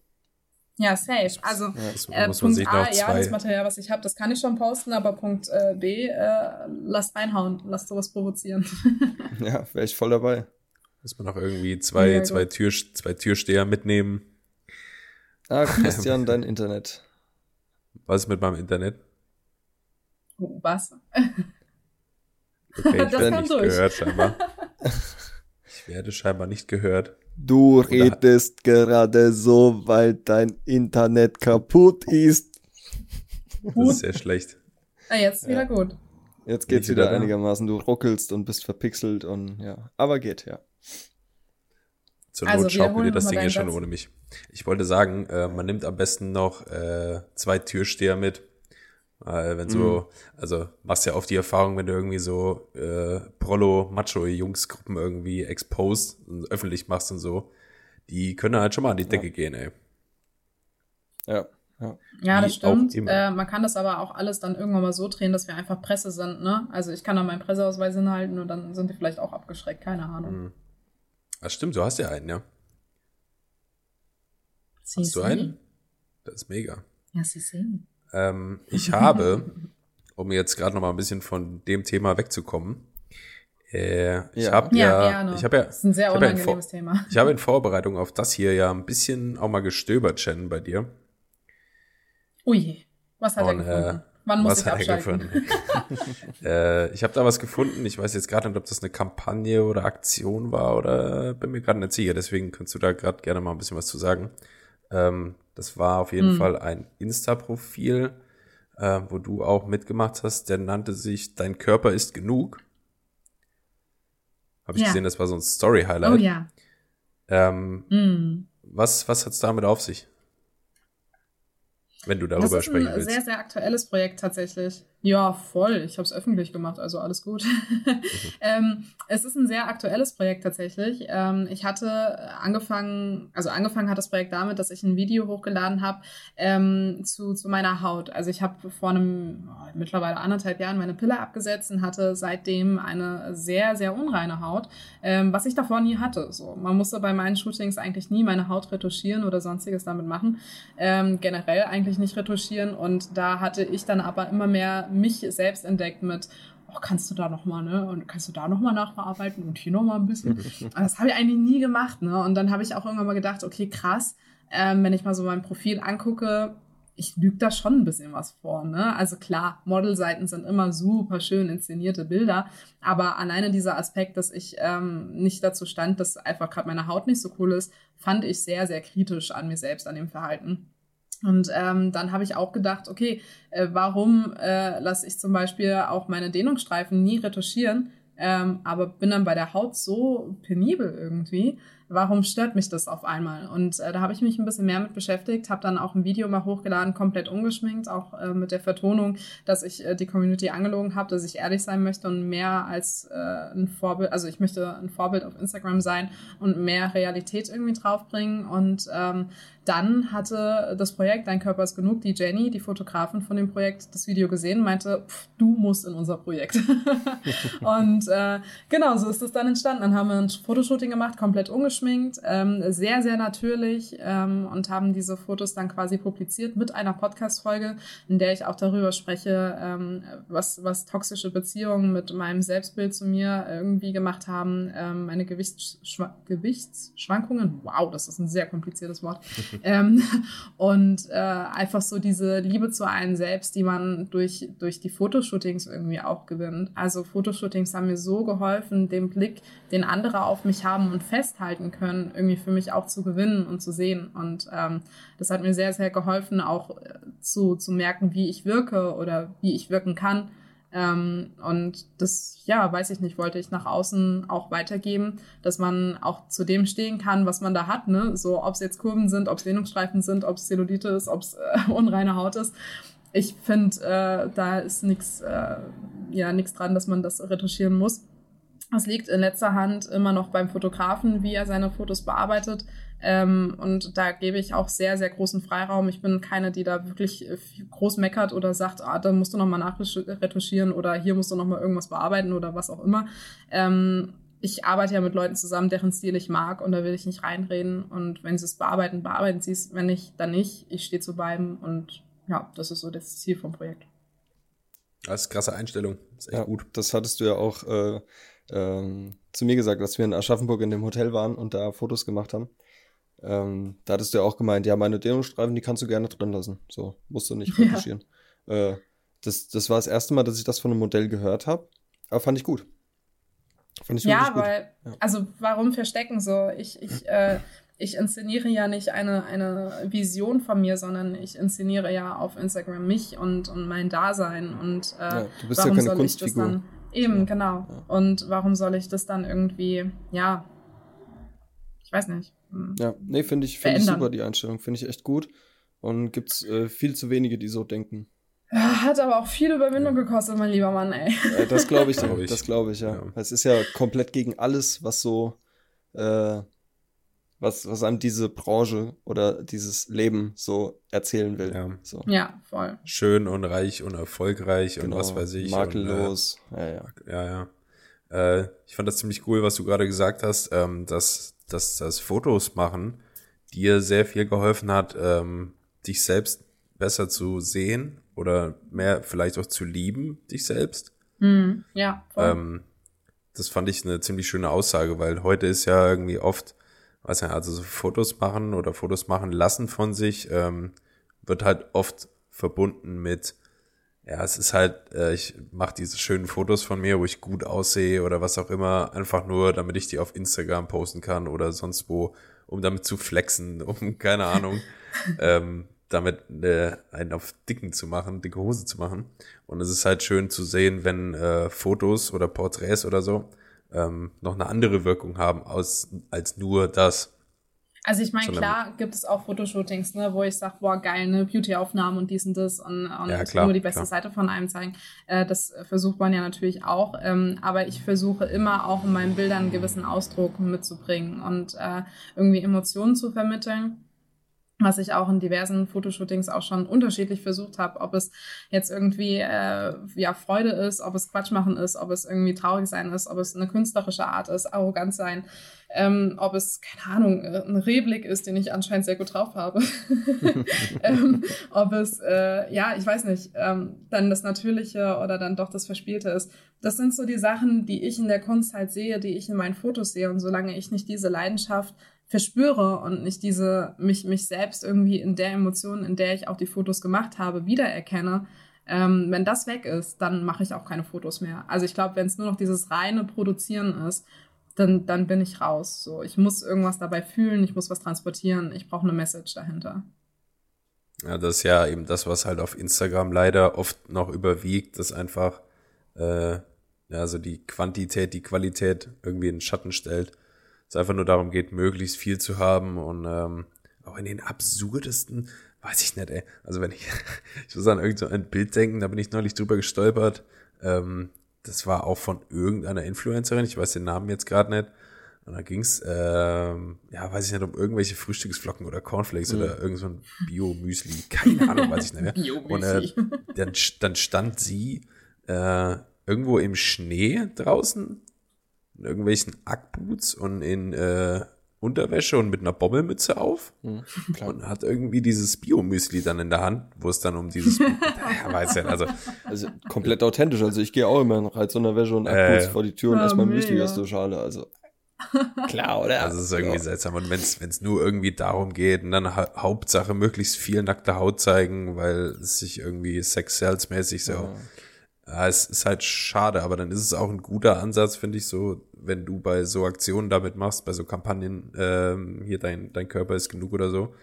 ja, safe. Also Ja. Das Äh, man Punkt sich A, ja, das. Material, was ich habe, das kann ich schon posten, aber Punkt äh, B, äh, lasst reinhauen, lasst sowas provozieren. Ja, wäre ich voll dabei. Muss man noch irgendwie zwei, Ja, zwei. Tür, zwei Türsteher mitnehmen. Ah, Christian, dein Internet. Was ist mit meinem Internet? Oh, Was? Okay, ich Das werde nicht durch. gehört, scheinbar. Ich werde scheinbar nicht gehört. Du Oder- redest gerade so, weil dein Internet kaputt ist. Das ist sehr schlecht. Ah, jetzt wieder gut. Jetzt geht's ich wieder wieder einigermaßen. Du ruckelst und bist verpixelt und ja. Aber geht, ja. Zur Also, Not schaukelt ihr das Ding ja deinen schon ohne mich. Ich wollte sagen, äh, man nimmt am besten noch äh, zwei Türsteher mit. Weil wenn Mhm. so, also machst ja oft die Erfahrung, wenn du irgendwie so äh, Prollo-Macho-Jungsgruppen irgendwie exposed und öffentlich machst und so, die können halt schon mal an die Decke gehen, ey. Ja, ja. Ja, das stimmt. Äh, man kann das aber auch alles dann irgendwann mal so drehen, dass wir einfach Presse sind, ne? Also ich kann dann meinen Presseausweis hinhalten und dann sind die vielleicht auch abgeschreckt, keine Ahnung. Hm. Das stimmt, du hast ja einen, ja. Sie Hast du einen? Das ist mega. Ja, sie sehen. Ähm, ich habe, um jetzt gerade noch mal ein bisschen von dem Thema wegzukommen, äh, ich Ja. habe Ja, ja, ich habe ja, Das ist ein sehr ich habe ja in unangenehmes Vor- Thema. ich habe in Vorbereitung auf das hier ja ein bisschen auch mal gestöbert, Shannon, bei dir. Ui, was hat Und, er gefunden? äh, Wann muss was ich hat er abschalten? gefunden? äh, ich habe da was gefunden. Ich weiß jetzt gerade nicht, ob das eine Kampagne oder Aktion war oder bin mir gerade nicht sicher. Deswegen kannst du da gerade gerne mal ein bisschen was zu sagen. Ähm, das war auf jeden Hm. Fall ein Insta-Profil, äh, wo du auch mitgemacht hast. Der nannte sich Dein Körper ist genug. Habe ich Ja. gesehen, das war so ein Story-Highlight. Oh ja. Ähm, mm. Was, was hat es damit auf sich? Wenn du darüber sprechen willst. Das ist ein sehr, sehr aktuelles Projekt tatsächlich. Ja, voll. Ich habe es öffentlich gemacht, also alles gut. Mhm. ähm, es ist ein sehr aktuelles Projekt tatsächlich. Ähm, ich hatte angefangen, also angefangen hat das Projekt damit, dass ich ein Video hochgeladen habe ähm, zu, zu meiner Haut. Also ich habe vor einem oh, mittlerweile anderthalb Jahren meine Pille abgesetzt und hatte seitdem eine sehr, sehr unreine Haut, ähm, was ich davor nie hatte. So, man musste bei meinen Shootings eigentlich nie meine Haut retuschieren oder sonstiges damit machen. Ähm, generell eigentlich nicht retuschieren. Und da hatte ich dann aber immer mehr mich selbst entdeckt mit, oh, kannst du da nochmal, ne? Und kannst du da nochmal nachbearbeiten und hier nochmal ein bisschen. das habe ich eigentlich nie gemacht, ne? Und dann habe ich auch irgendwann mal gedacht, okay, krass, ähm, wenn ich mal so mein Profil angucke, ich lüge da schon ein bisschen was vor, ne? Also klar, Modelseiten sind immer super schön inszenierte Bilder, aber alleine dieser Aspekt, dass ich ähm, nicht dazu stand, dass einfach gerade meine Haut nicht so cool ist, fand ich sehr, sehr kritisch an mir selbst, an dem Verhalten. Und ähm, dann habe ich auch gedacht, okay, äh, warum äh, lasse ich zum Beispiel auch meine Dehnungsstreifen nie retuschieren, ähm, aber bin dann bei der Haut so penibel irgendwie warum stört mich das auf einmal? Und äh, da habe ich mich ein bisschen mehr mit beschäftigt, habe dann auch ein Video mal hochgeladen, komplett ungeschminkt, auch äh, mit der Vertonung, dass ich äh, die Community angelogen habe, dass ich ehrlich sein möchte und mehr als äh, ein Vorbild, also ich möchte ein Vorbild auf Instagram sein und mehr Realität irgendwie draufbringen. Und ähm, dann hatte das Projekt Dein Körper ist genug, die Jenny, die Fotografin von dem Projekt, das Video gesehen, meinte, pff, du musst in unser Projekt. und äh, genau, so ist es dann entstanden. Dann haben wir ein Fotoshooting gemacht, komplett ungeschminkt ungeschminkt, ähm, sehr, sehr natürlich ähm, und haben diese Fotos dann quasi publiziert mit einer Podcast-Folge, in der ich auch darüber spreche, ähm, was, was toxische Beziehungen mit meinem Selbstbild zu mir irgendwie gemacht haben, ähm, meine Gewichtsschwa Gewichtsschwankungen, wow, das ist ein sehr kompliziertes Wort, ähm, und äh, einfach so diese Liebe zu einem selbst, die man durch, durch die Fotoshootings irgendwie auch gewinnt. Also Fotoshootings haben mir so geholfen, den Blick, den andere auf mich haben und festhalten können, irgendwie für mich auch zu gewinnen und zu sehen. Und ähm, das hat mir sehr, sehr geholfen, auch äh, zu, zu merken, wie ich wirke oder wie ich wirken kann. Ähm, und das, ja, weiß ich nicht, wollte ich nach außen auch weitergeben, dass man auch zu dem stehen kann, was man da hat, ne? So, ob es jetzt Kurven sind, ob es Dehnungsstreifen sind, ob es Zellulite ist, ob es äh, unreine Haut ist. Ich finde, äh, da ist nichts, äh, ja, nichts dran, dass man das retuschieren muss. Es liegt in letzter Hand immer noch beim Fotografen, wie er seine Fotos bearbeitet. Ähm, und da gebe ich auch sehr, sehr großen Freiraum. Ich bin keine, die da wirklich groß meckert oder sagt, ah, da musst du nochmal nachretuschieren oder hier musst du nochmal irgendwas bearbeiten oder was auch immer. Ähm, ich arbeite ja mit Leuten zusammen, deren Stil ich mag und da will ich nicht reinreden. Und wenn sie es bearbeiten, bearbeiten sie es. Wenn nicht, dann nicht. Ich stehe zu beiden und ja, das ist so das Ziel vom Projekt. Das ist eine krasse Einstellung. Das ist echt ja, gut. Das hattest du ja auch äh, ähm, zu mir gesagt, dass wir in Aschaffenburg in dem Hotel waren und da Fotos gemacht haben. Ähm, da hattest du ja auch gemeint, ja, meine Dehnungsstreifen, die kannst du gerne drin lassen. So, musst du nicht retuschieren. Ja. Äh, das, das war das erste Mal, dass ich das von einem Modell gehört habe. Aber fand ich gut. Fand ich ja, weil, ja. also warum verstecken so? Ich, ich, äh, ich inszeniere ja nicht eine, eine Vision von mir, sondern ich inszeniere ja auf Instagram mich und, und mein Dasein. Und äh, ja, du bist warum ja keine soll Kunstfigur. ich das dann Eben, genau. Ja. Und warum soll ich das dann irgendwie, ja, ich weiß nicht. Hm, ja, nee, finde ich, find ich super, die Einstellung. Finde ich echt gut. Und gibt es äh, viel zu wenige, die so denken. Hat aber auch viel Überwindung ja. gekostet, mein lieber Mann, ey. Äh, das glaube ich, das glaube ich, ja. ja. Es ist ja komplett gegen alles, was so äh, was, was einem diese Branche oder dieses Leben so erzählen will. Ja, so. ja voll. Schön und reich und erfolgreich genau. und was weiß ich. Makellos. Und, äh, ja, ja. ja, ja. Äh, ich fand das ziemlich cool, was du gerade gesagt hast, ähm, dass, dass das Fotos machen dir sehr viel geholfen hat, ähm, dich selbst besser zu sehen oder mehr vielleicht auch zu lieben, dich selbst. Mm, ja, voll. Ähm, das fand ich eine ziemlich schöne Aussage, weil heute ist ja irgendwie oft weiß nicht, also so Fotos machen oder Fotos machen lassen von sich, ähm, wird halt oft verbunden mit, ja, es ist halt, äh, ich mache diese schönen Fotos von mir, wo ich gut aussehe oder was auch immer, einfach nur, damit ich die auf Instagram posten kann oder sonst wo, um damit zu flexen, um, keine Ahnung, ähm, damit äh, einen auf dicken zu machen, dicke Hose zu machen. Und es ist halt schön zu sehen, wenn äh, Fotos oder Porträts oder so ähm, noch eine andere Wirkung haben aus, als nur das. Also ich meine, klar gibt es auch Fotoshootings, ne, wo ich sage, boah, geil, ne, Beauty-Aufnahmen und dies und das und, und ja, klar, nur die beste klar. Seite von einem zeigen. Äh, das versucht man ja natürlich auch. Ähm, aber ich versuche immer auch in meinen Bildern einen gewissen Ausdruck mitzubringen und äh, irgendwie Emotionen zu vermitteln was ich auch in diversen Fotoshootings auch schon unterschiedlich versucht habe, ob es jetzt irgendwie äh, ja Freude ist, ob es Quatsch machen ist, ob es irgendwie traurig sein ist, ob es eine künstlerische Art ist, arrogant sein, ähm, ob es keine Ahnung äh, ein Rehblick ist, den ich anscheinend sehr gut drauf habe, ähm, ob es äh, ja ich weiß nicht ähm, dann das Natürliche oder dann doch das Verspielte ist. Das sind so die Sachen, die ich in der Kunst halt sehe, die ich in meinen Fotos sehe und solange ich nicht diese Leidenschaft verspüre und nicht diese mich mich selbst irgendwie in der Emotion, in der ich auch die Fotos gemacht habe, wiedererkenne, ähm, wenn das weg ist, dann mache ich auch keine Fotos mehr. Also ich glaube, wenn es nur noch dieses reine Produzieren ist, dann dann bin ich raus. So, ich muss irgendwas dabei fühlen, ich muss was transportieren, ich brauche eine Message dahinter. Ja, das ist ja eben das, was halt auf Instagram leider oft noch überwiegt, dass einfach äh, ja, also die Quantität, die Qualität irgendwie in den Schatten stellt es einfach nur darum geht, möglichst viel zu haben und ähm, auch in den absurdesten, weiß ich nicht, ey. Also wenn ich, ich muss an irgendein so ein Bild denken, da bin ich neulich drüber gestolpert. Ähm, das war auch von irgendeiner Influencerin, ich weiß den Namen jetzt gerade nicht. Und da ging's, ähm, ja, weiß ich nicht, um irgendwelche Frühstücksflocken oder Cornflakes mhm. oder irgend so ein Bio-Müsli. Keine Ahnung, weiß ich nicht mehr. Und äh, dann, dann stand sie äh, irgendwo im Schnee draußen irgendwelchen Ackboots und in äh, Unterwäsche und mit einer Bommelmütze auf mhm, und hat irgendwie dieses Bio-Müsli dann in der Hand, wo es dann um dieses, ja, weiß ja, also. Also komplett authentisch, also ich gehe auch immer noch halt so einer Wäsche und Ackboots äh, vor die Tür und esse mein Müsli aus der Schale, also. Klar, oder? Also es ist irgendwie ja. seltsam. Und wenn es nur irgendwie darum geht und dann ha Hauptsache möglichst viel nackte Haut zeigen, weil es sich irgendwie sex-sales-mäßig so ja. Ja, es ist halt schade, aber dann ist es auch ein guter Ansatz, finde ich, so, wenn du bei so Aktionen damit machst, bei so Kampagnen, ähm, hier dein, dein Körper ist genug oder so.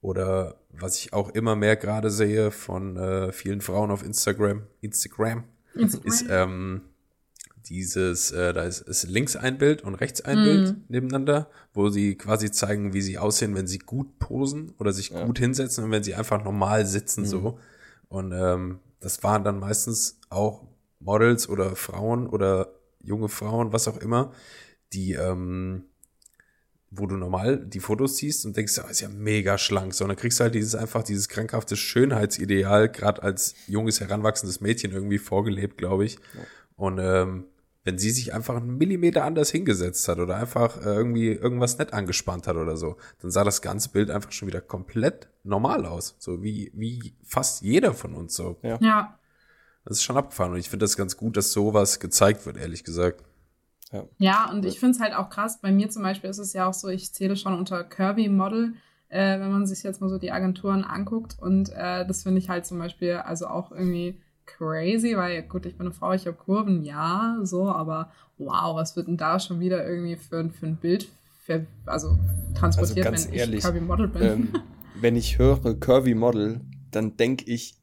Oder was ich auch immer mehr gerade sehe von äh, vielen Frauen auf Instagram, Instagram, Instagram. ist ähm, dieses, äh, da ist, ist links ein Bild und rechts ein mm. Bild nebeneinander, wo sie quasi zeigen, wie sie aussehen, wenn sie gut posen oder sich ja. gut hinsetzen und wenn sie einfach normal sitzen mm. so. Und ähm, das waren dann meistens auch Models oder Frauen oder junge Frauen, was auch immer, die, ähm, wo du normal die Fotos siehst und denkst, ja, ist ja mega schlank, sondern kriegst halt dieses einfach dieses krankhafte Schönheitsideal, gerade als junges, heranwachsendes Mädchen irgendwie vorgelebt, glaube ich. Ja. Und ähm, wenn sie sich einfach einen Millimeter anders hingesetzt hat oder einfach äh, irgendwie irgendwas nett angespannt hat oder so, dann sah das ganze Bild einfach schon wieder komplett normal aus. So wie, wie fast jeder von uns so. Ja. ja. Das ist schon abgefahren und ich finde das ganz gut, dass sowas gezeigt wird, ehrlich gesagt. Ja, ja und ich finde es halt auch krass. Bei mir zum Beispiel ist es ja auch so, ich zähle schon unter Curvy Model, äh, wenn man sich jetzt mal so die Agenturen anguckt. Und äh, das finde ich halt zum Beispiel also auch irgendwie crazy, weil gut, ich bin eine Frau, ich habe Kurven, ja, so, aber wow, was wird denn da schon wieder irgendwie für, für ein Bild für, also transportiert, also wenn ehrlich, ich Curvy Model bin? Ähm, wenn ich höre Curvy Model, dann denke ich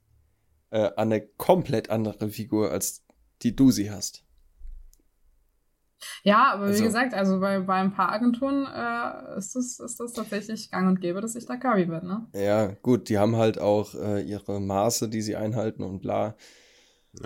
äh, an eine komplett andere Figur, als die du sie hast. Ja, aber also, wie gesagt, also bei, bei ein paar Agenturen äh, ist, das, ist das tatsächlich gang und gäbe, dass ich da Curry wird, ne? Ja, gut, die haben halt auch äh, ihre Maße, die sie einhalten und bla.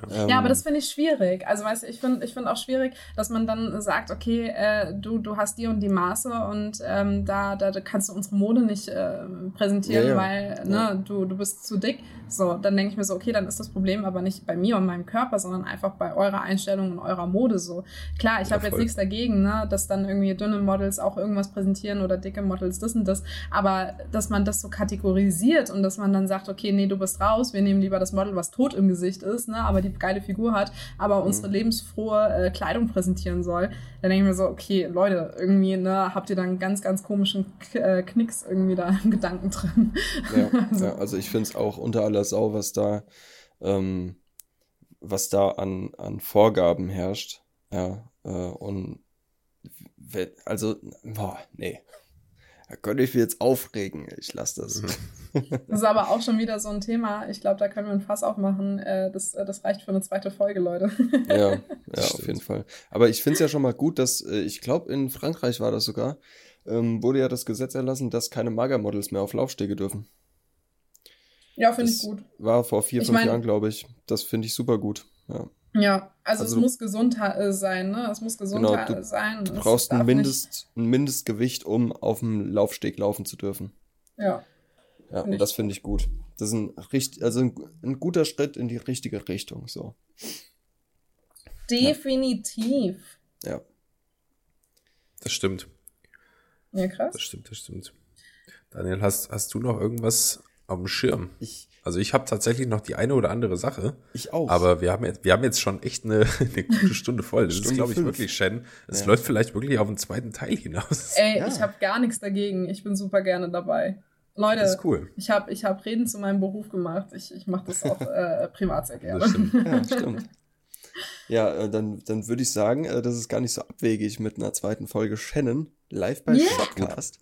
Ja, ähm, aber das finde ich schwierig. Also, weißt du, ich finde ich find auch schwierig, dass man dann sagt, okay, äh, du, du hast die und die Maße und ähm, da, da, da kannst du unsere Mode nicht äh, präsentieren, ja, ja. weil ne, du, du bist zu dick. So, dann denke ich mir so, okay, dann ist das Problem aber nicht bei mir und meinem Körper, sondern einfach bei eurer Einstellung und eurer Mode so. Klar, ich habe jetzt nichts dagegen, ne, dass dann irgendwie dünne Models auch irgendwas präsentieren oder dicke Models das und das, aber dass man das so kategorisiert und dass man dann sagt, okay, nee, du bist raus, wir nehmen lieber das Model, was tot im Gesicht ist, ne, aber die geile Figur hat, aber mhm. unsere lebensfrohe äh, Kleidung präsentieren soll, dann denke ich mir so, okay, Leute, irgendwie, ne, habt ihr da einen ganz, ganz komischen K äh, Knicks irgendwie da im Gedanken drin. Ja, also, ja, also ich finde es auch unter aller Sau, was da, ähm, was da an, an Vorgaben herrscht. Ja, äh, und also, boah, nee. Da könnte ich mich jetzt aufregen. Ich lasse das. Mhm. Das ist aber auch schon wieder so ein Thema. Ich glaube, da können wir ein Fass aufmachen. Äh, das, äh, das reicht für eine zweite Folge, Leute. Ja, ja auf jeden Fall. Aber ich finde es ja schon mal gut, dass, äh, ich glaube, in Frankreich war das sogar, ähm, wurde ja das Gesetz erlassen, dass keine Magermodels mehr auf Laufstege dürfen. Ja, finde ich gut. War vor vier, Ich fünf mein- Jahren, glaube ich. Das finde ich super gut. Ja. Ja, also, Also- es muss gesund äh, sein, ne? Es muss gesund Genau, du sein. Du Es brauchst ein, Mindest, ein Mindestgewicht, um auf dem Laufsteg laufen zu dürfen. Ja, Ja, Find und das finde ich gut. Das ist ein, also ein, ein guter Schritt in die richtige Richtung. So. definitiv. Ja. Das stimmt. Ja, krass. Das stimmt, das stimmt. Daniel, hast, hast du noch irgendwas auf dem Schirm? Ich, Also ich habe tatsächlich noch die eine oder andere Sache, ich auch. aber wir haben jetzt, wir haben jetzt schon echt eine, eine gute Stunde voll. Das ist, Stunde glaube ich, fünf. wirklich Shen. Es Ja. läuft vielleicht wirklich auf den zweiten Teil hinaus. Ey, Ja. ich habe gar nichts dagegen. Ich bin super gerne dabei. Leute, Das ist cool. ich habe ich hab Reden zu meinem Beruf gemacht. Ich, ich mache das auch äh, privat sehr gerne. Das stimmt. Ja, stimmt. Ja, äh, dann, dann würde ich sagen, äh, das ist gar nicht so abwegig mit einer zweiten Folge Shannon live bei Yeah. Shotcast.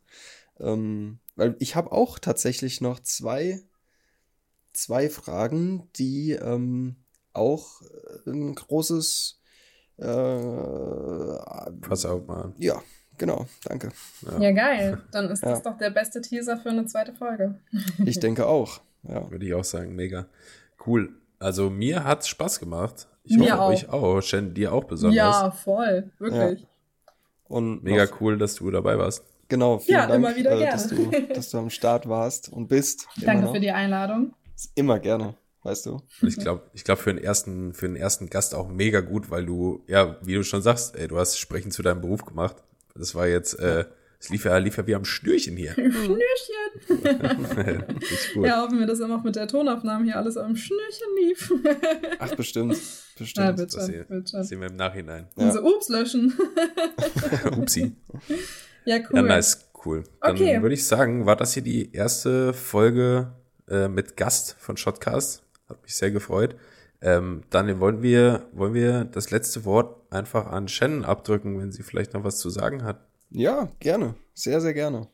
Ähm, weil ich habe auch tatsächlich noch zwei, zwei Fragen, die ähm, auch äh, ein großes äh, Pass auf mal. ja, genau, danke. Ja, geil. Dann ist das Ja. doch der beste Teaser für eine zweite Folge. Ich denke auch. Ja. Würde ich auch sagen, mega. Cool. Also mir hat's Spaß gemacht. Ich Mir hoffe auch. euch auch. Shen, dir auch besonders. Ja, voll. Wirklich. Und Mega noch, cool, dass du dabei warst. genau, vielen Ja, Dank, immer wieder äh, dass, du, dass du am Start warst und bist. Danke für die Einladung. Immer gerne, weißt du. Und ich glaube, ich glaube für den ersten, für den ersten Gast auch mega gut, weil du, ja, wie du schon sagst, ey, du hast Sprechen zu deinem Beruf gemacht. Das war jetzt, äh, es lief ja, lief ja wie am Schnürchen hier. Schnürchen. Gut. Ja, hoffen wir, dass immer auch mit der Tonaufnahme hier alles am Schnürchen lief. Ach, bestimmt. Bestimmt. wird Das schon, sehen, schon. das sehen wir im Nachhinein. Ja. Also, ups, löschen. Upsi. ja, Ja, cool. nice, cool. Dann Okay. würde ich sagen, war das hier die erste Folge äh, mit Gast von Shotcast. Hat mich sehr gefreut. Ähm, dann wollen wir, wollen wir das letzte Wort einfach an Shannon abdrücken, wenn sie vielleicht noch was zu sagen hat. Ja, gerne. Sehr, sehr gerne.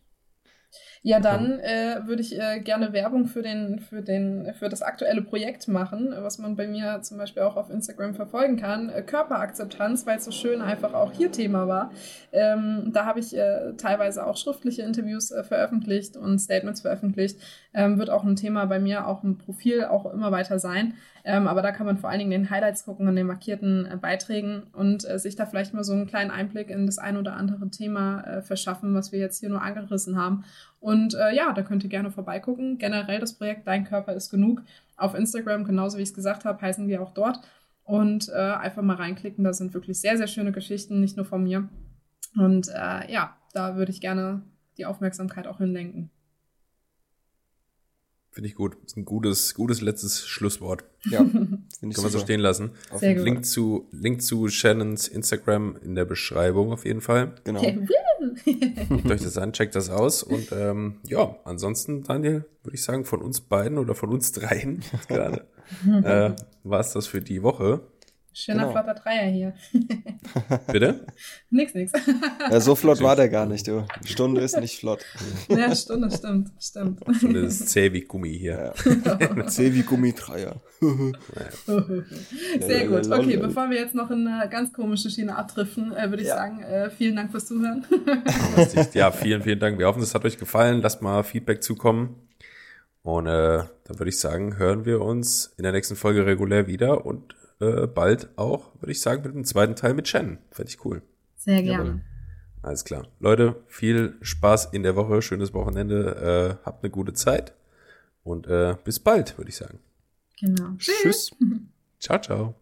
Ja, dann äh, würde ich äh, gerne Werbung für, den, für, den, für das aktuelle Projekt machen, was man bei mir zum Beispiel auch auf Instagram verfolgen kann. Äh, Körperakzeptanz, weil es so schön einfach auch hier Thema war. Ähm, da habe ich äh, teilweise auch schriftliche Interviews äh, veröffentlicht und Statements veröffentlicht. Ähm, wird auch ein Thema bei mir, auch im Profil auch immer weiter sein. Ähm, aber da kann man vor allen Dingen den Highlights gucken und den markierten äh, Beiträgen und äh, sich da vielleicht mal so einen kleinen Einblick in das ein oder andere Thema äh, verschaffen, was wir jetzt hier nur angerissen haben. Und äh, ja, da könnt ihr gerne vorbeigucken. Generell das Projekt Dein Körper ist genug. Auf Instagram, genauso wie ich es gesagt habe, heißen wir auch dort. Und äh, einfach mal reinklicken. Da sind wirklich sehr, sehr schöne Geschichten, nicht nur von mir. Und äh, ja, da würde ich gerne die Aufmerksamkeit auch hinlenken. Finde ich gut. Ist ein gutes, gutes letztes Schlusswort. Ja, finde ich Können wir so stehen lassen. Auf Sehr gut. Link zu, Link zu Shannons Instagram in der Beschreibung auf jeden Fall. Fall. Genau. Guckt euch das an, checkt das aus. Und ähm, ja, ansonsten, Daniel, würde ich sagen, von uns beiden oder von uns dreien gerade äh, war es das für die Woche. Schöner Genau. flotter Dreier hier. Bitte? nix, nix. Ja, so flott war der gar nicht, du. Stunde ist nicht flott. ja, Stunde, stimmt, stimmt. Und das ist zäh wie Gummi hier. Ja. C wie Gummitreier. Sehr gut. Okay, bevor wir jetzt noch in eine ganz komische Schiene abdriften, äh, würde ich Ja. sagen, äh, vielen Dank fürs Zuhören. Ja, vielen, vielen Dank. Wir hoffen, es hat euch gefallen. Lasst mal Feedback zukommen. Und äh, dann würde ich sagen, hören wir uns in der nächsten Folge regulär wieder und äh, bald auch, würde ich sagen, mit dem zweiten Teil mit Shannon. Fände ich cool. Sehr gerne. Alles klar. Leute, viel Spaß in der Woche, schönes Wochenende, äh, habt eine gute Zeit und äh, bis bald, würde ich sagen. Genau. Tschüss. Ciao, ciao.